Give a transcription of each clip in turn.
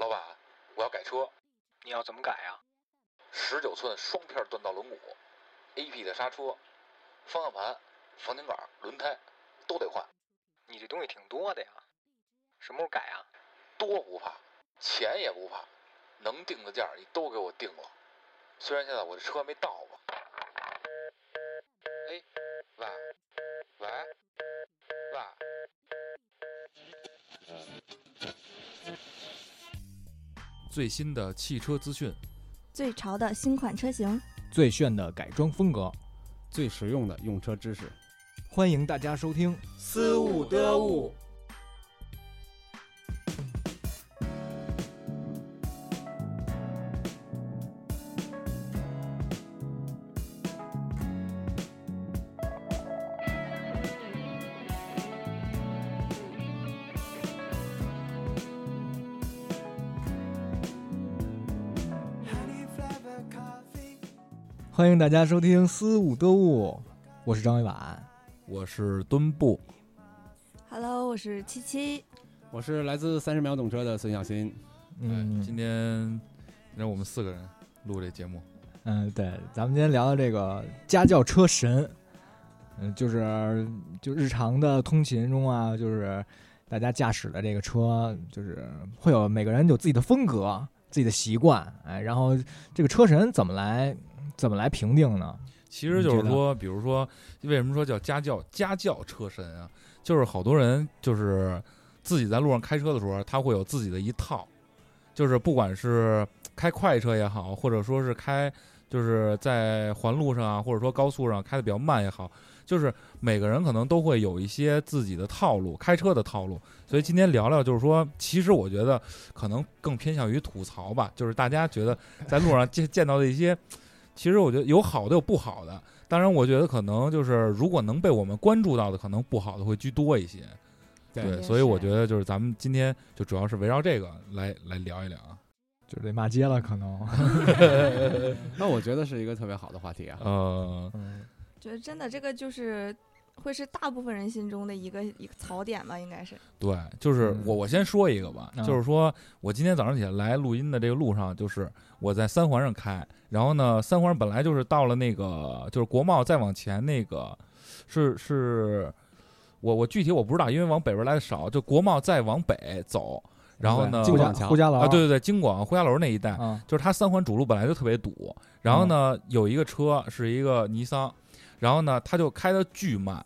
老板，我要改车，你要怎么改啊？十九寸双片锻造轮毂，AP 的刹车，方向盘、防倾杆、轮胎都得换。你这东西挺多的呀，什么时候改啊？多不怕，钱也不怕，能定的价你都给我定了。虽然现在我这车没到吧。最新的汽车资讯，最潮的新款车型，最炫的改装风格，最实用的用车知识，欢迎大家收听《思悟得悟》。欢迎大家收听《思悟得物》，我是张伟婉，我是墩布。Hello，我是七七。我是来自三十秒懂车的孙小新。嗯，今天让我们四个人录这节目，嗯，对，咱们今天聊聊这个家教车神，嗯，就是就日常的通勤中啊，就是大家驾驶的这个车，就是会有每个人有自己的风格、自己的习惯，哎，然后这个车神怎么来怎么来评定呢？其实就是说，比如说，为什么说叫家教家教车神啊？就是好多人就是自己在路上开车的时候，他会有自己的一套，就是不管是开快车也好，或者说是开就是在环路上啊，或者说高速上开的比较慢也好，就是每个人可能都会有一些自己的套路，开车的套路。所以今天聊聊，就是说，其实我觉得可能更偏向于吐槽吧，就是大家觉得在路上见见到的一些。其实我觉得有好的有不好的，当然我觉得可能就是如果能被我们关注到的，可能不好的会居多一些。对，所以我觉得就是咱们今天就主要是围绕这个来来聊一聊啊，就得骂街了，可能。那我觉得是一个特别好的话题啊。呃，觉得真的这个就是会是大部分人心中的一个一个槽点吧，应该是。对，就是我我先说一个吧，嗯就是说我今天早上起来来录音的这个路上，就是我在三环上开，然后呢，三环本来就是到了那个就是国贸再往前那个是是，我我具体我不知道，因为往北边来的少，就国贸再往北走，然后呢，金广广桥呼家楼啊，对对对，京广呼家楼那一带，啊，就是它三环主路本来就特别堵，然后呢，有一个车是一个尼桑，然后呢，他就开的巨慢，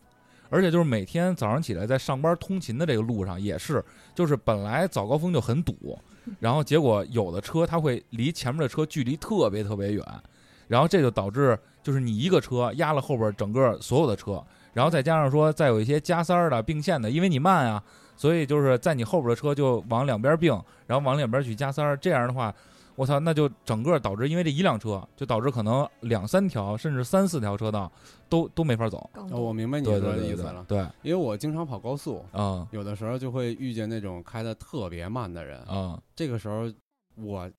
而且就是每天早上起来在上班通勤的这个路上也是，就是本来早高峰就很堵，然后结果有的车它会离前面的车距离特别特别远，然后这就导致就是你一个车压了后边整个所有的车，然后再加上说再有一些加塞儿的并线的，因为你慢啊，所以就是在你后边的车就往两边并，然后往两边去加塞儿，这样的话。我操，那就整个导致，因为这一辆车，就导致可能两三条甚至三四条车道都都没法走。哦我明白你对说对对对的意思了，对，因为我经常跑高速，嗯有的时候就会遇见那种开的特别慢的人，嗯这个时候我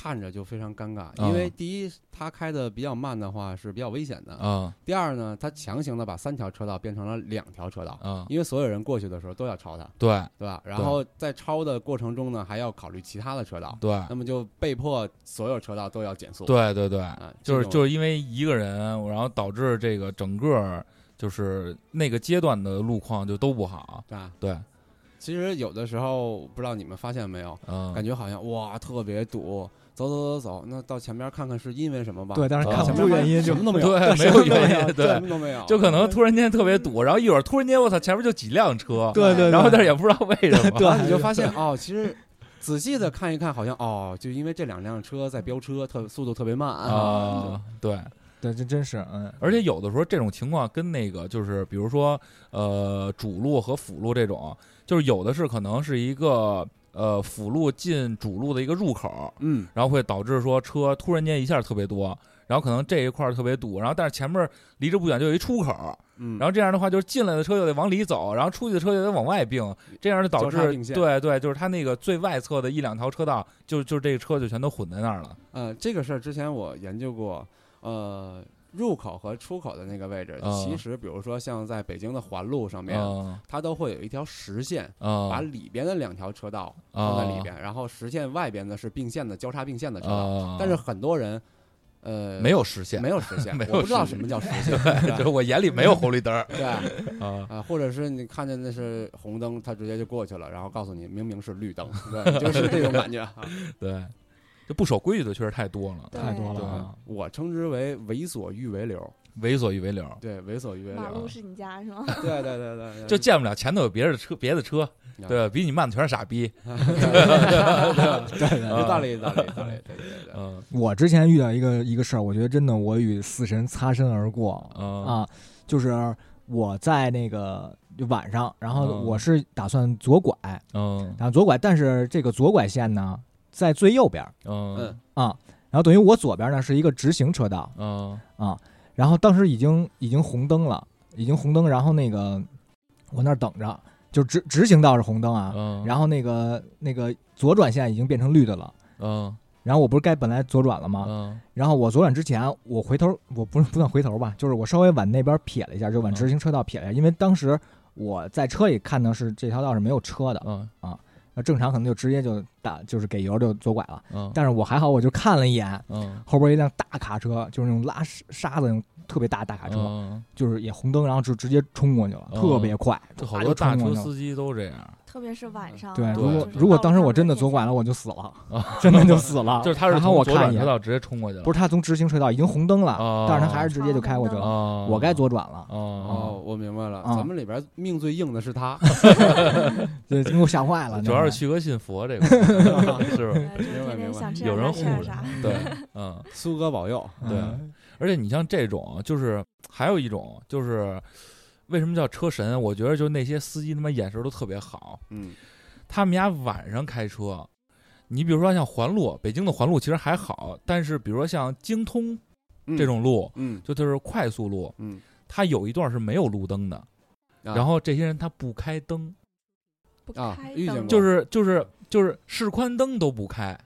看着就非常尴尬，嗯因为第一他开的比较慢的话是比较危险的，嗯第二呢，他强行的把三条车道变成了两条车道，嗯，因为所有人过去的时候都要超他，对。对吧？然后在超的过程中呢，还要考虑其他的车道，对。那么就被迫所有车道都要减速。对对对，啊，就是就是因为一个人，然后导致这个整个就是那个阶段的路况就都不好。啊，对，其实有的时候不知道你们发现没有，嗯，感觉好像哇特别堵，走走走走，那到前边看看是因为什么吧？对，但是啊看不前面出原因，什么都没有，对，没有什么都没原因，什对，么都没有，就可能突然间特别堵，然后一会儿突然间我操，前面就几辆车，对对，然后但是也不知道为什么，对你就发现哦，其实仔细的看一看，好像哦，就因为这两辆车在飙车，特速度特别慢啊，对。对，这真是嗯，而且有的时候这种情况跟那个就是，比如说呃主路和辅路这种，就是有的是可能是一个呃辅路进主路的一个入口，嗯，然后会导致说车突然间一下特别多，然后可能这一块儿特别堵，然后但是前面离着不远就有一出口，嗯，然后这样的话就是进来的车又得往里走，然后出去的车又得往外并，这样就导致对对，就是它那个最外侧的一两条车道，就就这个车就全都混在那儿了。呃，这个事儿之前我研究过，呃，入口和出口的那个位置，啊其实比如说像在北京的环路上面，嗯。它都会有一条实线，嗯，把里边的两条车道放在里边，然后实线外边呢是并线的交叉并线的车道。啊，但是很多人，呃，没有实现，没有实线，没有我不知道什么叫实线，就是我眼里没有红绿灯 对啊，或者是你看见那是红灯，他直接就过去了，然后告诉你明明是绿灯，对，就是这种感觉啊。对，就不守规矩的确实太多了，太多了啊。我称之为为所欲为流，为所欲为流，对，为所欲为流马路，是你家是吗？对对对对，对就见不了前头有别的车，别的车，啊对，比你慢的全是傻逼，对对，有道理，有道理，有道理，对对对对。嗯 我之前遇到一个一个事儿，我觉得真的我与死神擦身而过嗯啊，就是我在那个就晚上，然后嗯我是打算左拐，嗯然后左拐，但是这个左拐线呢在最右边儿嗯嗯啊，然后等于我左边呢是一个直行车道嗯啊，然后当时已经已经红灯了，已经红灯，然后那个我那儿等着，就直直行道是红灯啊，嗯，然后那个那个左转线已经变成绿的了。嗯然后我不是该本来左转了吗？嗯然后我左转之前，我回头，我不是不算回头吧，就是我稍微往那边撇了一下，就往嗯直行车道撇了一下，因为当时我在车里看到是这条道是没有车的，嗯啊那正常可能就直接就打就是给油就左拐了。嗯但是我还好，我就看了一眼嗯后边一辆大卡车，就是那种拉沙子那种特别大大卡车，嗯，就是也红灯，然后就直接冲过去了，哦特别快，这好多大车司机都这样，特别是晚上。对，如果就是如果当时我真的左拐了，我就死了，啊真的就死了。就是他是从左我车道直接冲过去了，不是他从直行车道已经红灯了，哦但是他还是直接就开过去了。哦，我该左转了，哦哦，我明白了，啊咱们里边命最硬的是他，对给我吓坏了。主要是那旭哥信佛这个，是吧？呃就是天天想吃点有人护着。对，嗯，苏哥保佑。对嗯而且你像这种，就是还有一种，就是为什么叫车神？我觉得就那些司机他妈眼神都特别好，嗯他们家晚上开车，你比如说像环路，北京的环路其实还好，但是比如说像京通嗯这种路，嗯就就是快速路，嗯，它有一段是没有路灯的，啊然后这些人他不开灯，不啊开灯遇见过就是就是就是示宽灯都不开，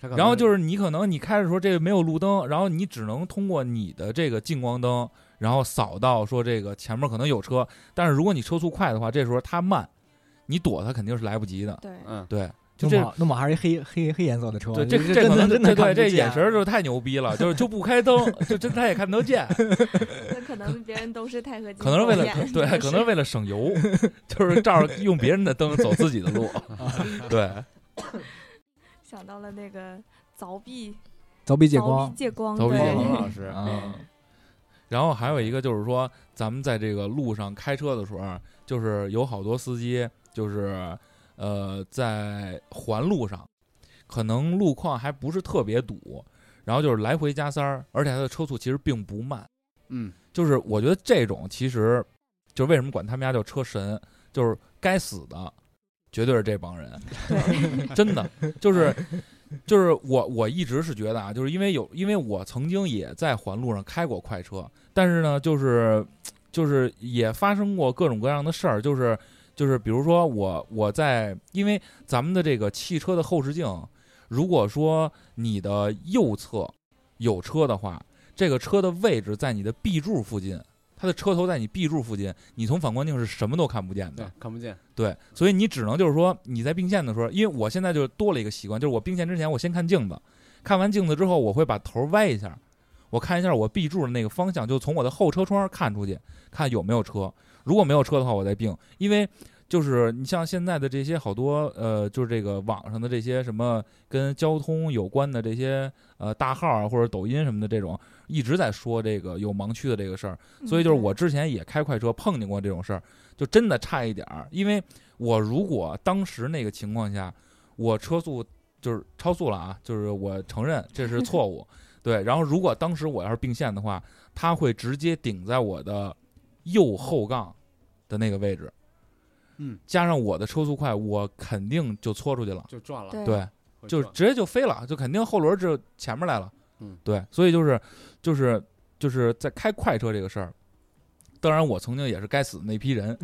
然后就是你可能你开的时候这个没有路灯，然后你只能通过你的这个近光灯，然后扫到说这个前面可能有车，但是如果你车速快的话，这时候它慢，你躲它肯定是来不及的。对，嗯。对，就这弄不好弄不好还是一黑黑黑颜色的车，对这这这可能真的对这看不见眼神儿就太牛逼了，就是就不开灯，就真他也看得见，那可能别人都是钛合金可能是为了对，可能是为了省油，就是照着用别人的灯走自己的路，对，想到了那个凿壁凿壁借光，借光，凿壁借光老师，啊，然后还有一个就是说，咱们在这个路上开车的时候啊，就是有好多司机就是呃在环路上，可能路况还不是特别堵，然后就是来回加塞儿，而且他的车速其实并不慢。嗯就是我觉得这种其实就是为什么管他们家叫车神，就是该死的绝对是这帮人，真的就是就是我我一直是觉得啊，就是因为有因为我曾经也在环路上开过快车，但是呢，就是就是也发生过各种各样的事儿，就是就是比如说我我在因为咱们的这个汽车的后视镜，如果说你的右侧有车的话，这个车的位置在你的 B 柱附近。它的车头在你 B 柱附近，你从反光镜是什么都看不见的。，看不见，对，所以你只能就是说你在并线的时候，因为我现在就多了一个习惯，就是我并线之前我先看镜子，看完镜子之后我会把头歪一下，我看一下我 B 柱的那个方向，就从我的后车窗看出去，看有没有车，如果没有车的话我再并，因为就是你像现在的这些好多呃，就是这个网上的这些什么跟交通有关的这些呃大号啊或者抖音什么的这种，一直在说这个有盲区的这个事儿，所以就是我之前也开快车碰见过这种事儿，就真的差一点儿。因为我如果当时那个情况下，我车速就是超速了啊，就是我承认这是错误，对。然后如果当时我要是并线的话，它会直接顶在我的右后杠的那个位置，嗯，加上我的车速快，我肯定就搓出去了，就转了，对对。就直接就飞了，就肯定后轮就前面来了。嗯，对，所以就是就是就是在开快车这个事儿，当然我曾经也是该死的那批人，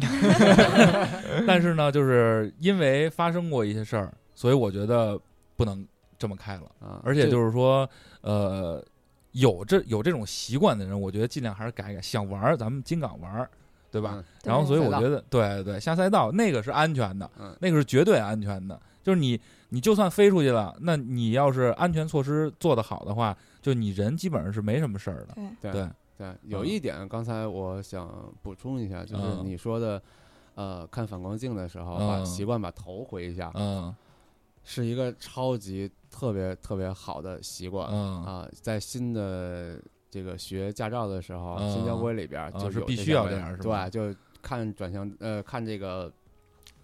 但是呢，就是因为发生过一些事儿，所以我觉得不能这么开了。啊，而且就是说，呃，有这有这种习惯的人，我觉得尽量还是改改。想玩儿，咱们金港玩儿，对吧？嗯然后，所以我觉得，对对，下赛道那个是安全的，嗯那个是绝对安全的。就是你，你就算飞出去了，那你要是安全措施做得好的话，就你人基本上是没什么事儿的。对，对对，对，有一点刚才我想补充一下，就是嗯你说的，呃，看反光镜的时候，把嗯习惯把头回一下，嗯是一个超级特别特别好的习惯嗯。啊，在新的这个学驾照的时候，嗯。新交规里边就是必须要这样是吧？对，就看转向呃看这个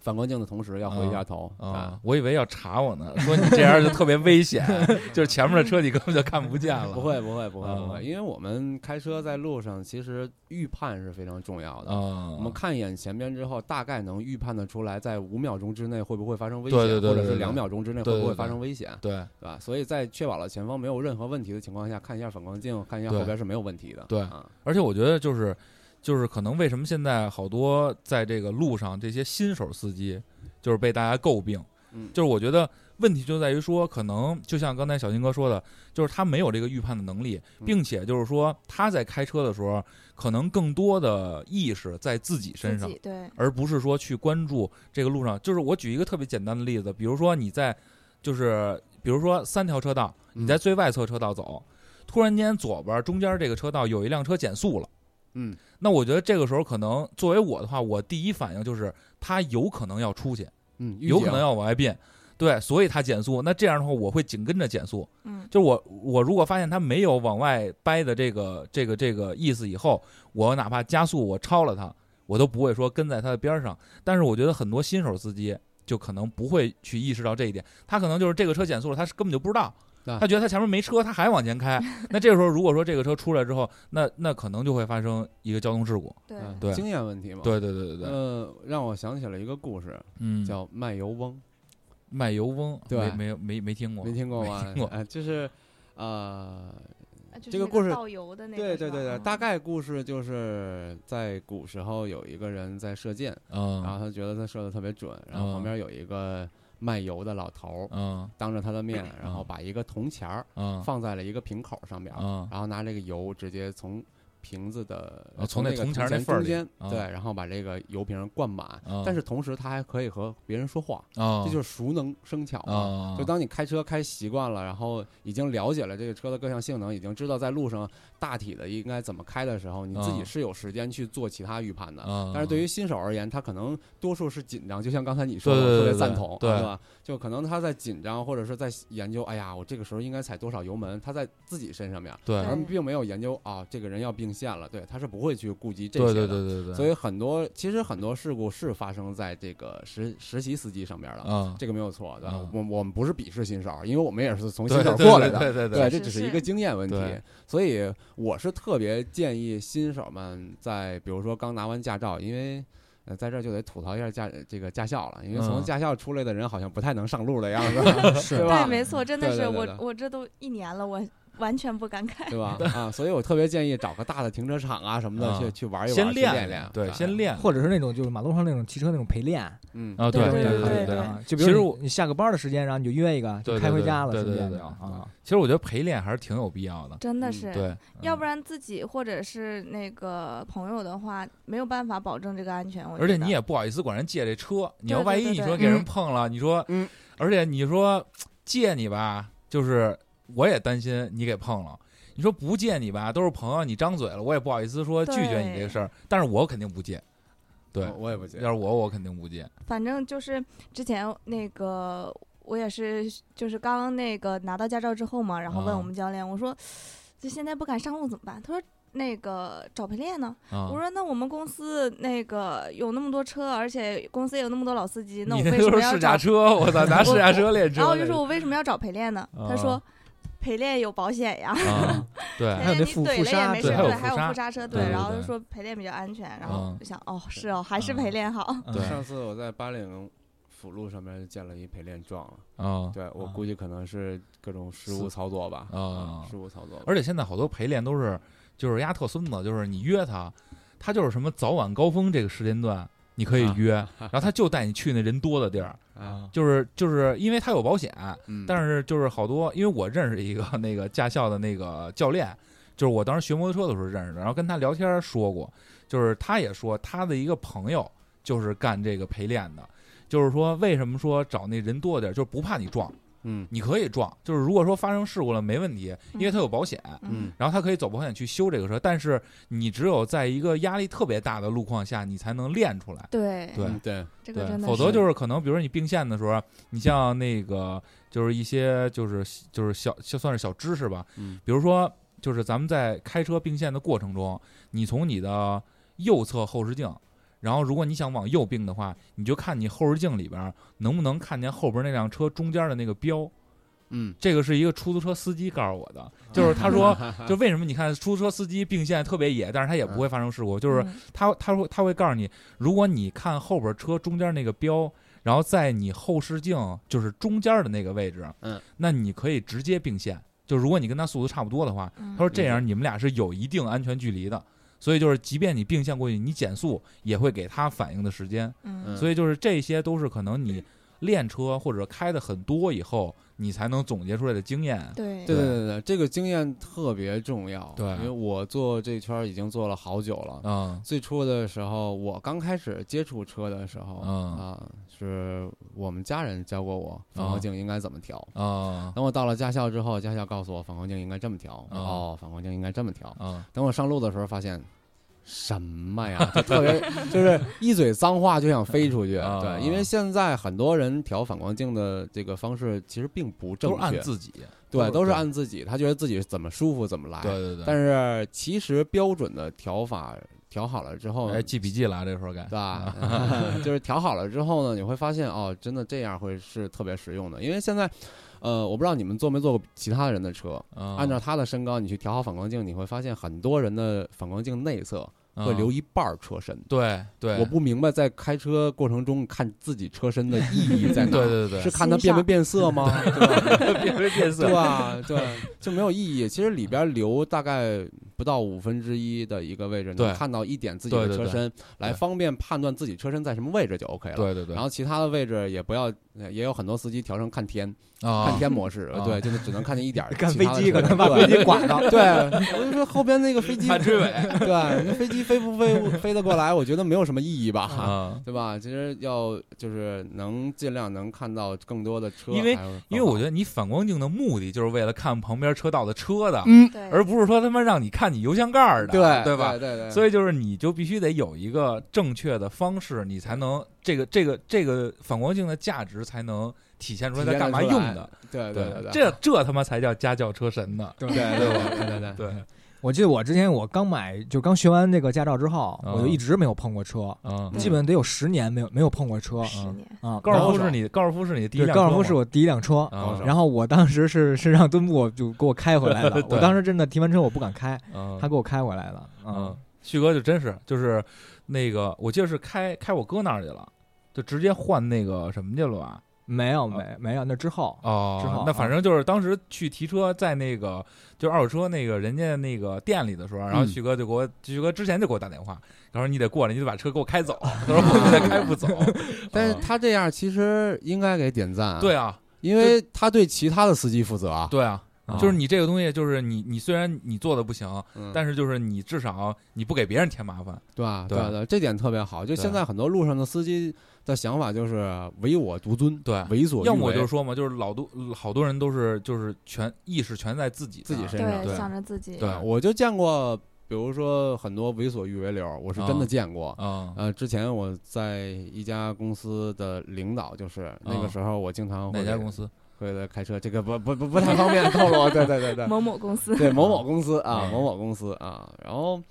反光镜的同时要回一下头啊，，我以为要查我呢，说你这样就特别危险，就是前面的车你根本就看不见了。不会不会不会不啊会，因为我们开车在路上，其实预判是非常重要的。啊，我们看一眼前边之后，大概能预判的出来，在五秒钟之内会不会发生危险，对对对对对或者是两秒钟之内会不会发对对对生危险，对对吧？所以在确保了前方没有任何问题的情况下，看一下反光镜，看一下后边是没有问题的。对啊，而且我觉得就是就是可能为什么现在好多在这个路上这些新手司机就是被大家诟病，嗯就是我觉得问题就在于说，可能就像刚才小新哥说的，就是他没有这个预判的能力，嗯并且就是说他在开车的时候，可能更多的意识在自己身上，对，而不是说去关注这个路上。就是我举一个特别简单的例子，比如说你在，就是比如说三条车道，你在最外侧车道走，突然间左边中间这个车道有一辆车减速了。嗯那我觉得这个时候可能作为我的话，我第一反应就是他有可能要出去，嗯，有可能要往外变，对，所以他减速。那这样的话，我会紧跟着减速。嗯，就是我我如果发现他没有往外掰的这个这个这个意思以后，我哪怕加速我超了他，我都不会说跟在他的边上。但是我觉得很多新手司机就可能不会去意识到这一点，他可能就是这个车减速了，他是根本就不知道。啊。他觉得他前面没车，他还往前开。那这个时候，如果说这个车出来之后，那那可能就会发生一个交通事故。对，经验问题嘛。对对对对对，呃，让我想起了一个故事，嗯，叫卖油翁，卖油翁，对没没没没听过，没听过吗听？过。呃，就是呃，啊就是这个故事那导游的那个，对对对对，嗯。大概故事就是在古时候有一个人在射箭，然嗯后他觉得他射的特别准，然后嗯。旁边有一个卖油的老头儿，嗯。当着他的面，然后嗯。把一个铜钱儿嗯。放在了一个瓶口上面，嗯。然后拿这个油直接从瓶子的啊从那个那铜钱那钱缝儿中间，啊对，然后把这个油瓶灌满，嗯但是同时他还可以和别人说话，啊，这就是熟能生巧嘛。啊，就当你开车开习惯了，然后已经了解了这个车的各项性能，已经知道在路上大体的应该怎么开的时候，你自己嗯是有时间去做其他预判的。啊，但是对于新手而言，他可能多数是紧张，就像刚才你说的，对对我特别赞同，对啊吧？就可能他在紧张，或者是在研究，哎呀，我这个时候应该踩多少油门，他在自己身上面，对而并没有研究啊，这个人要并线了，对，他是不会去顾及这对对些的。对对对，所以很多其实很多事故是发生在这个实实习司机上边的，啊，这个没有错的。嗯我我们不是鄙视新手，因为我们也是从新手过来的。对对对，是这只是一个经验问题对，所以我是特别建议新手们在比如说刚拿完驾照，因为呃在这儿就得吐槽一下驾这个驾校了，因为从嗯驾校出来的人好像不太能上路的样子，是 对吧对，？没错，真的是我对对对对我这都一年了，我完全不感慨。对吧？啊，所以我特别建议找个大的停车场啊什么的啊。去去玩一玩，先练练练，对，啊。先练，或者是那种就是马路上那种汽车那种陪练，嗯。啊，对对对对对就比如其实我你你下个班的时间，然后你就约一个，就开回家了，对对对啊，其实我觉得陪练还是挺有必要的，嗯真的是，对，要不然，自己或者是那个朋友的话，没有办法保证这个安全。我而且你也不好意思管人借这车，你要万一你说给人嗯。碰了，你说，嗯，而且你说借你吧，就是我也担心你给碰了。你说不借你吧，都是朋友，你张嘴了，我也不好意思说拒绝你这个事儿，但是我肯定不借。对，我我也不借要是我，我肯定不借。反正就是之前那个我也是，就是刚那个拿到驾照之后嘛，然后问啊我们教练，我说就现在不敢上路怎么办？他说那个找陪练呢。啊我，说那我们公司那个有那么多车，而且公司也有那么多老司机，那我为什么要都是试驾找？车，我操，拿试驾车练车。然后我就说我为什么要找陪练呢？他说啊陪练有保险呀。啊，对，还有那陪练你怼了也副副刹没事，对还有副刹车，对对然后就说陪练比较安全，然后嗯就想，哦，是哦，还是嗯陪练好。对上次我在八岭辅路上面见了一陪练撞了，啊，对我啊估计可能是各种失误操作吧，啊失误操作。而且现在好多陪练都是，就是丫特孙子，就是你约他，他就是什么早晚高峰这个时间段，你可以啊。约，然后他就带你去那人多的地儿，啊，就是就是因为他有保险，嗯。但是就是好多，因为我认识一个那个驾校的那个教练，就是我当时学摩托车的时候认识的，然后跟他聊天说过，就是他也说他的一个朋友就是干这个陪练的，就是说为什么说找那人多的地儿，就是不怕你撞，嗯。你可以撞，就是如果说发生事故了没问题，因为它有保险。嗯。然后它可以走保险去修这个车，但是你只有在一个压力特别大的路况下，你才能练出来。对。对嗯对，对。这个真，的否则就是可能，比如说你并线的时候，你像那个就是一些就是就是小就算是小知识吧，嗯。比如说就是咱们在开车并线的过程中，你从你的右侧后视镜，然后如果你想往右并的话，你就看你后视镜里边能不能看见后边那辆车中间的那个标。嗯，这个是一个出租车司机告诉我的，就是他说，就为什么你看出租车司机并线特别野，但是他也不会发生事故，就是嗯。他他会他会告诉你，如果你看后边车中间那个标，然后在你后视镜就是中间的那个位置，嗯，那你可以直接并线。就如果你跟他速度差不多的话，嗯。他说这样你们俩是有一定安全距离的，所以就是即便你并线过去，你减速也会给他反应的时间。嗯所以就是这些都是可能你练车或者开的很多以后，你才能总结出来的经验。对对对对对，这个经验特别重要。对因为我做这圈儿已经做了好久了。嗯最初的时候，我刚开始接触车的时候，嗯啊，是我们家人教过我反光镜应该怎么调。啊等我到了驾校之后，驾校告诉我反光镜应该这么调，嗯哦，反光镜应该这么调。啊等我上路的时候，发现什么呀，就 特别就是一嘴脏话就想飞出去。啊对，因为现在很多人调反光镜的这个方式其实并不正都是按确，自己，对，都是按自己，他觉得自己怎么舒服怎么来。对对对。但是其实标准的调法调好了之后，哎，记笔记了啊，这时候该对吧？就是调好了之后呢，你会发现哦，真的这样会是特别实用的。因为现在，呃，我不知道你们坐没坐过其他人的车，嗯按照他的身高，你去调好反光镜，你会发现很多人的反光镜内侧会留一一半儿车身。对对，我不明白，在开车过程中看自己车身的意义在 哪？对对对是看它变没变色吗？变没变色对吧？对，就没有意义。其实里边留大概不到五分之一的一个位置，对能看到一点自己的车身，来方便判断自己车身在什么位置就 OK 了。对对对，然后其他的位置也不要，也有很多司机调成看天，啊看天模式，啊对，就是只能看见一点儿 看飞机可能把飞机刮到。对，我就说后边那个飞机 看追尾对，那飞机飞不飞飞得过来，我觉得没有什么意义吧。啊，对吧？其实要就是能尽量能看到更多的车，因为因为我觉得你反光镜的目的就是为了看旁边车道的车的，嗯，而不是说他妈让你看你油箱盖儿的，对对吧？对对对，所以就是你就必须得有一个正确的方式，你才能这个这个这个反光镜的价值才能体现出来在干嘛用的。对对对对，这这他妈才叫家教车神呢。对对对对对对对，我记得我之前我刚买，就刚学完那个驾照之后，嗯我就一直没有碰过车，嗯，基本得有十年没有没有碰过车十年，啊。高尔夫是你高尔夫是你第一辆高尔夫是我第一辆车，啊然后我当时是是让墩布就给我开回来的。我当时真的提完车我不敢开，嗯他给我开回来了。嗯，旭哥就真是就是那个，我记得是开开我哥那儿去了，就直接换那个什么去了吧？没有没没有，那之后之后，哦那反正就是当时去提车，在那个就是二手车那个人家那个店里的时候，然后嗯旭哥就给我，旭哥之前就给我打电话，他说你得过来，你得把车给我开走，他说我现在开不走。但是啊他这样其实应该给点赞，对，啊，因为他对其他的司机负责啊，对啊，啊就是你这个东西，就是你你虽然你做的不行，嗯但是就是你至少你不给别人添麻烦。对吧？对对对，这点特别好。就现在很多路上的司机的想法就是唯我独尊，对为所欲为，要么我就说嘛，就是老多好多人都是就是全意识全在自己自己身上对想着自己，对我就见过，比如说很多为所欲为流，我是真的啊见过。啊呃，之前我在一家公司的领导，就是那个啊时候我经常会哪家公司？会来开车，这个不不不不太方便透露。对对对对，某某公司，对某某公司啊，嗯某某公司啊，然后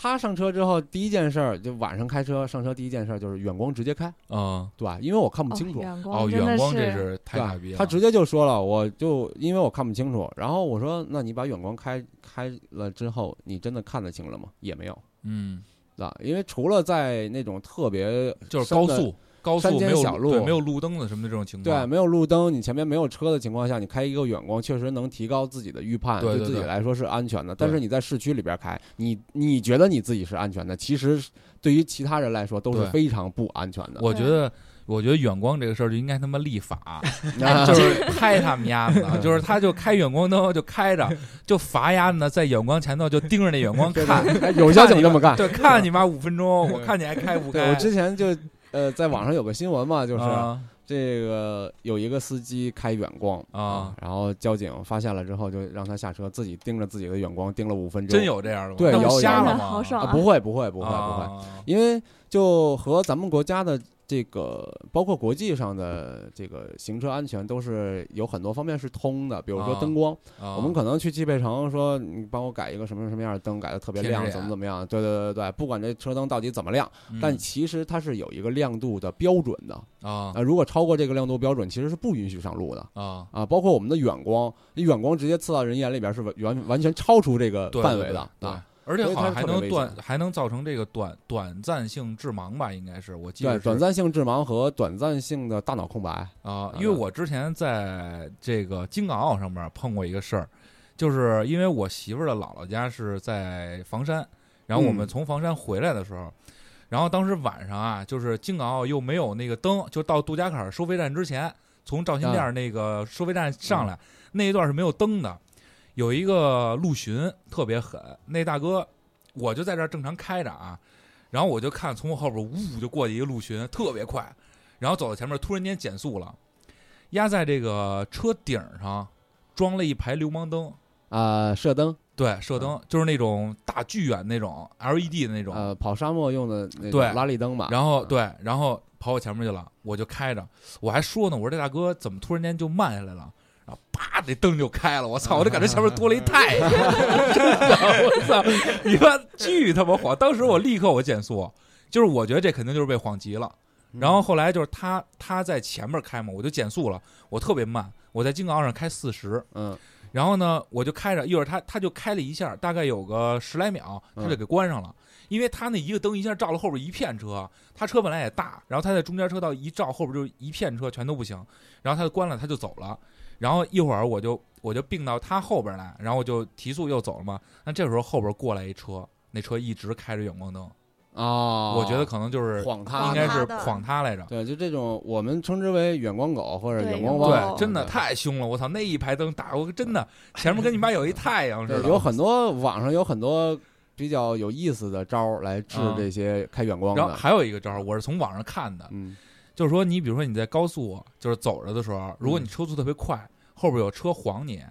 他上车之后，第一件事儿就晚上开车上车，第一件事儿就是远光直接开，嗯，对吧？因为我看不清楚，哦，远哦，光这是是太傻逼了。他直接就说了，我就因为我看不清楚，然后我说，那你把远光开开了之后，你真的看得清了吗？也没有，嗯，对吧？因为除了在那种特别就是高速山高速没有间小路对没有路灯的什么的这种情况对，没有路灯，你前面没有车的情况下，你开一个远光，确实能提高自己的预判，对自己来说是安全的。但是你在市区里边开，你你觉得你自己是安全的，其实对于其他人来说都是非常不安全的。我觉得。我觉得远光这个事儿就应该他妈立法，啊就是 拍他们丫的，就是他就开远光灯就开着，就罚丫呢在远光前头就盯着那远光看，哎有交警这么干。对，看你妈五分钟，我看你还开不开。对我之前就呃在网上有个新闻嘛，就是啊这个有一个司机开远光啊，然后交警发现了之后就让他下车，自己盯着自己的远光盯了五分钟。真有这样的吗？对那不有有瞎了吗？不会不会不会不会，啊因为就和咱们国家的这个，包括国际上的这个行车安全，都是有很多方面是通的。比如说啊灯光，啊我们可能去汽配城说，你帮我改一个什么什么样的灯，改的特别亮，怎么怎么样？对对对对，不管这车灯到底怎么亮，嗯但其实它是有一个亮度的标准的。啊呃，如果超过这个亮度标准，其实是不允许上路的。啊，啊，包括我们的远光，你远光直接刺到人眼里边是完完完全超出这个范围的对啊。而且好像还能断还能造成这个短短暂性致盲吧？应该是我记得对，短暂性致盲和短暂性的大脑空白。啊，对因为我之前在这个京港澳上面碰过一个事儿，就是因为我媳妇儿的姥姥家是在房山，然后我们嗯从房山回来的时候，然后当时晚上啊，就是京港澳又没有那个灯，就到杜家坎儿收费站之前，从赵新店儿那个收费站上来、那一段是没有灯的，有一个陆巡特别狠，那大哥我就在这儿正常开着啊，然后我就看从我后边呜就过去一个陆巡，特别快，然后走到前面突然间减速了，压在这个车顶上装了一排流氓灯。啊，射灯，对，射灯就是那种大巨远那种 LED 的那种，呃，跑沙漠用的那种对。拉力灯吧。嗯然后对，然后跑我前面去了，我就开着，我还说呢，我说这大哥怎么突然间就慢下来了？然后啪，这灯就开了，我操！我就感觉前面多了一太 阳，真的，我操！你妈巨他妈晃！当时我立刻我减速，就是我觉得这肯定就是被晃急了。嗯然后后来就是他他在前面开嘛，我就减速了，我特别慢，我在京港澳上开四十，嗯然后呢，我就开着，一会儿他他就开了一下，大概有个十来秒，他就给关上了，因为他那一个灯一下照了后边一片车，他车本来也大，然后他在中间车道一照，后边就一片车全都不行，然后他就关了，他就走了，然后一会儿我就我就并到他后边来，然后我就提速又走了嘛，那这时候后边过来一车，那车一直开着远光灯，哦，我觉得可能就是晃他应该是晃他来着。对，就这种我们称之为远光狗或者远光汪，对，真的太凶了！我操，那一排灯打过，真的前面跟你妈有一太阳似，的。有很多网上有很多比较有意思的招来治啊这些开远光然后的。还有一个招儿，我是从网上看的，嗯就是说你比如说你在高速就是走着的时候，如果你车速特别快，后边有车晃你，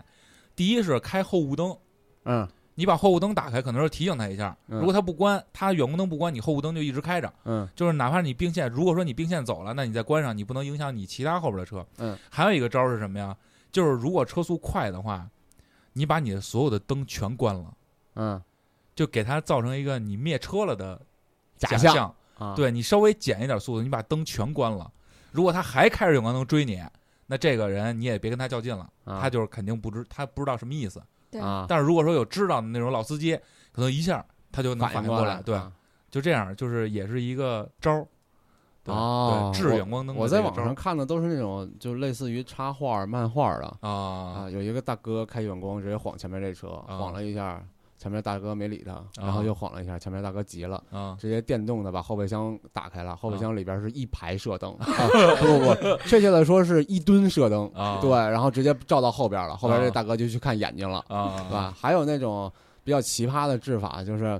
第一是开后雾灯，嗯你把后雾灯打开，可能是提醒他一下。嗯如果他不关，他远光灯不关，你后雾灯就一直开着。嗯就是哪怕你并线，如果说你并线走了，那你再关上，你不能影响你其他后边的车。嗯，还有一个招儿是什么呀？就是如果车速快的话，你把你的所有的灯全关了。嗯，就给他造成一个你灭车了的假假象啊，对你稍微减一点速度，你把灯全关了。如果他还开着远光灯追你，那这个人你也别跟他较劲了，啊。他就是肯定不知他不知道什么意思。对。啊，但是如果说有知道的那种老司机，可能一下他就能反应过来，对，啊。就这样，就是也是一个招儿。对哦对，治远光灯的我在网这个招儿。上看的都是那种就类似于插画、漫画的。啊。啊，有一个大哥开远光直接晃前面这车，啊。晃了一下，前面大哥没理他，然后又晃了一下，前面大哥急了。啊直接电动的把后备箱打开了，后备啊箱里边是一排射灯，啊、不不不，确切的说是一吨射灯，啊！对，然后直接照到后边了，后边这啊大哥就去看眼睛了，啊，对吧？还有那种比较奇葩的治法，就是，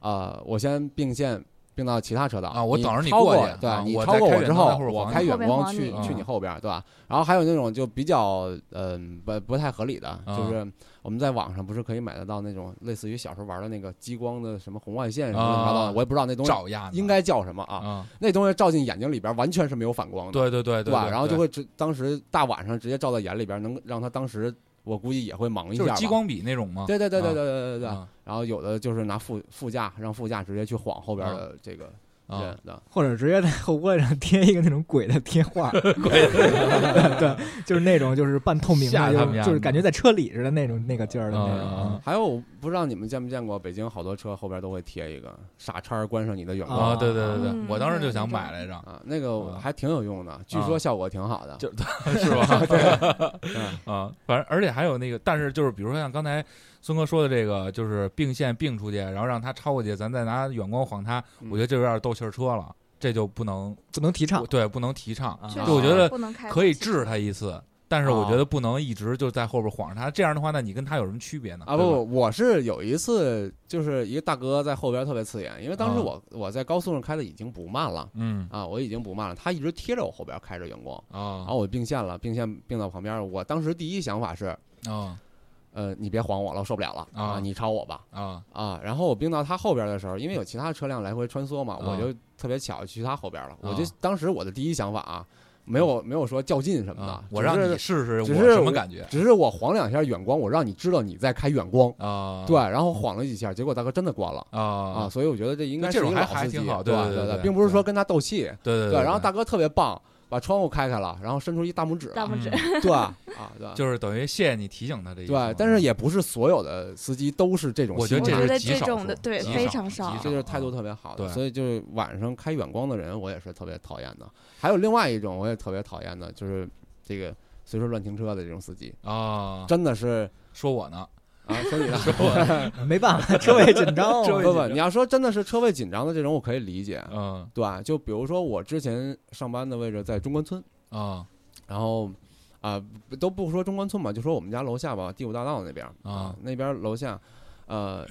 呃，我先并线并到其他车道啊我等着你超过去对、啊你超过我之后我开远光去去啊你后边，对吧？然后还有那种就比较嗯、不不太合理的，啊就是我们在网上不是可以买得到那种类似于小时候玩的那个激光的什么红外线什么乱七八糟啊的，我也不知道那东西应该叫什么啊？啊，那东西照进眼睛里边完全是没有反光的，对对对对吧？对，然后就会直当时大晚上直接照到眼里边，能让他当时我估计也会忙一下。就是激光笔那种吗？对对对对啊对对对对。啊然后有的就是拿副副驾让副驾直接去晃后边的这个啊。或者直接在后玻璃上贴一个那种鬼的贴画，鬼 对，就是那种就是半透明的，就是就是感觉在车里似的那种那个劲儿的那种。还有，我不知道你们见没见过，北京好多车后边都会贴一个“傻叉关上你的远光。啊，对对对对嗯，我当时就想买来着”，，啊，那个啊。还挺有用的，据说效果挺好的。就 是吧？对。啊，反正而且还有那个，但是就是比如说像刚才孙哥说的这个，就是并线并出去，然后让他超过去，咱再拿远光晃他，嗯我觉得这有点斗气儿车了，这就不能不能提倡。对不能提倡。就我觉得不能开可以治他一次，但是我觉得不能一直就在后边晃着他。这样的话，那你跟他有什么区别呢？啊不不，我是有一次就是一个大哥在后边特别刺眼，因为当时啊我我在高速上开的已经不慢了嗯啊，我已经不慢了，他一直贴着我后边开着远光，啊然后我并线了，并线并到旁边，我当时第一想法是，啊呃，你别晃我了，我受不了了啊你超我吧啊啊！然后我并到他后边的时候，因为有其他车辆来回穿梭嘛，啊我就特别巧去他后边了，我就啊当时我的第一想法啊，没有没有说较劲什么的啊，！我让你试试我只是什么感觉只是我晃两下远光，我让你知道你在开远光。啊？对，然后晃了几下，结果大哥真的关了啊！啊所以我觉得这应该这种还老司机，还挺好对对对对对对并不是说跟他斗气，对对对。然后大哥特别棒，把窗户开开了，然后伸出一大拇指，大拇指，嗯 对啊，对。就是等于谢谢你提醒他这一对，但是也不是所有的司机都是这种我觉，得这是极少的对极少非常少极少这就是态度特别好的。对所以就是晚上开远光的人，我也是特别讨厌的。还有另外一种我也特别讨厌的，就是这个随时乱停车的这种司机，啊，真的是说我呢，啊，说你呢？没办法，车位紧张。车位不不，你要说真的是车位紧张的这种，我可以理解。嗯。对，就比如说我之前上班的位置在中关村，啊。然后啊、不都不说中关村吧，就说我们家楼下吧，第五大道那边啊。那边楼下，呃，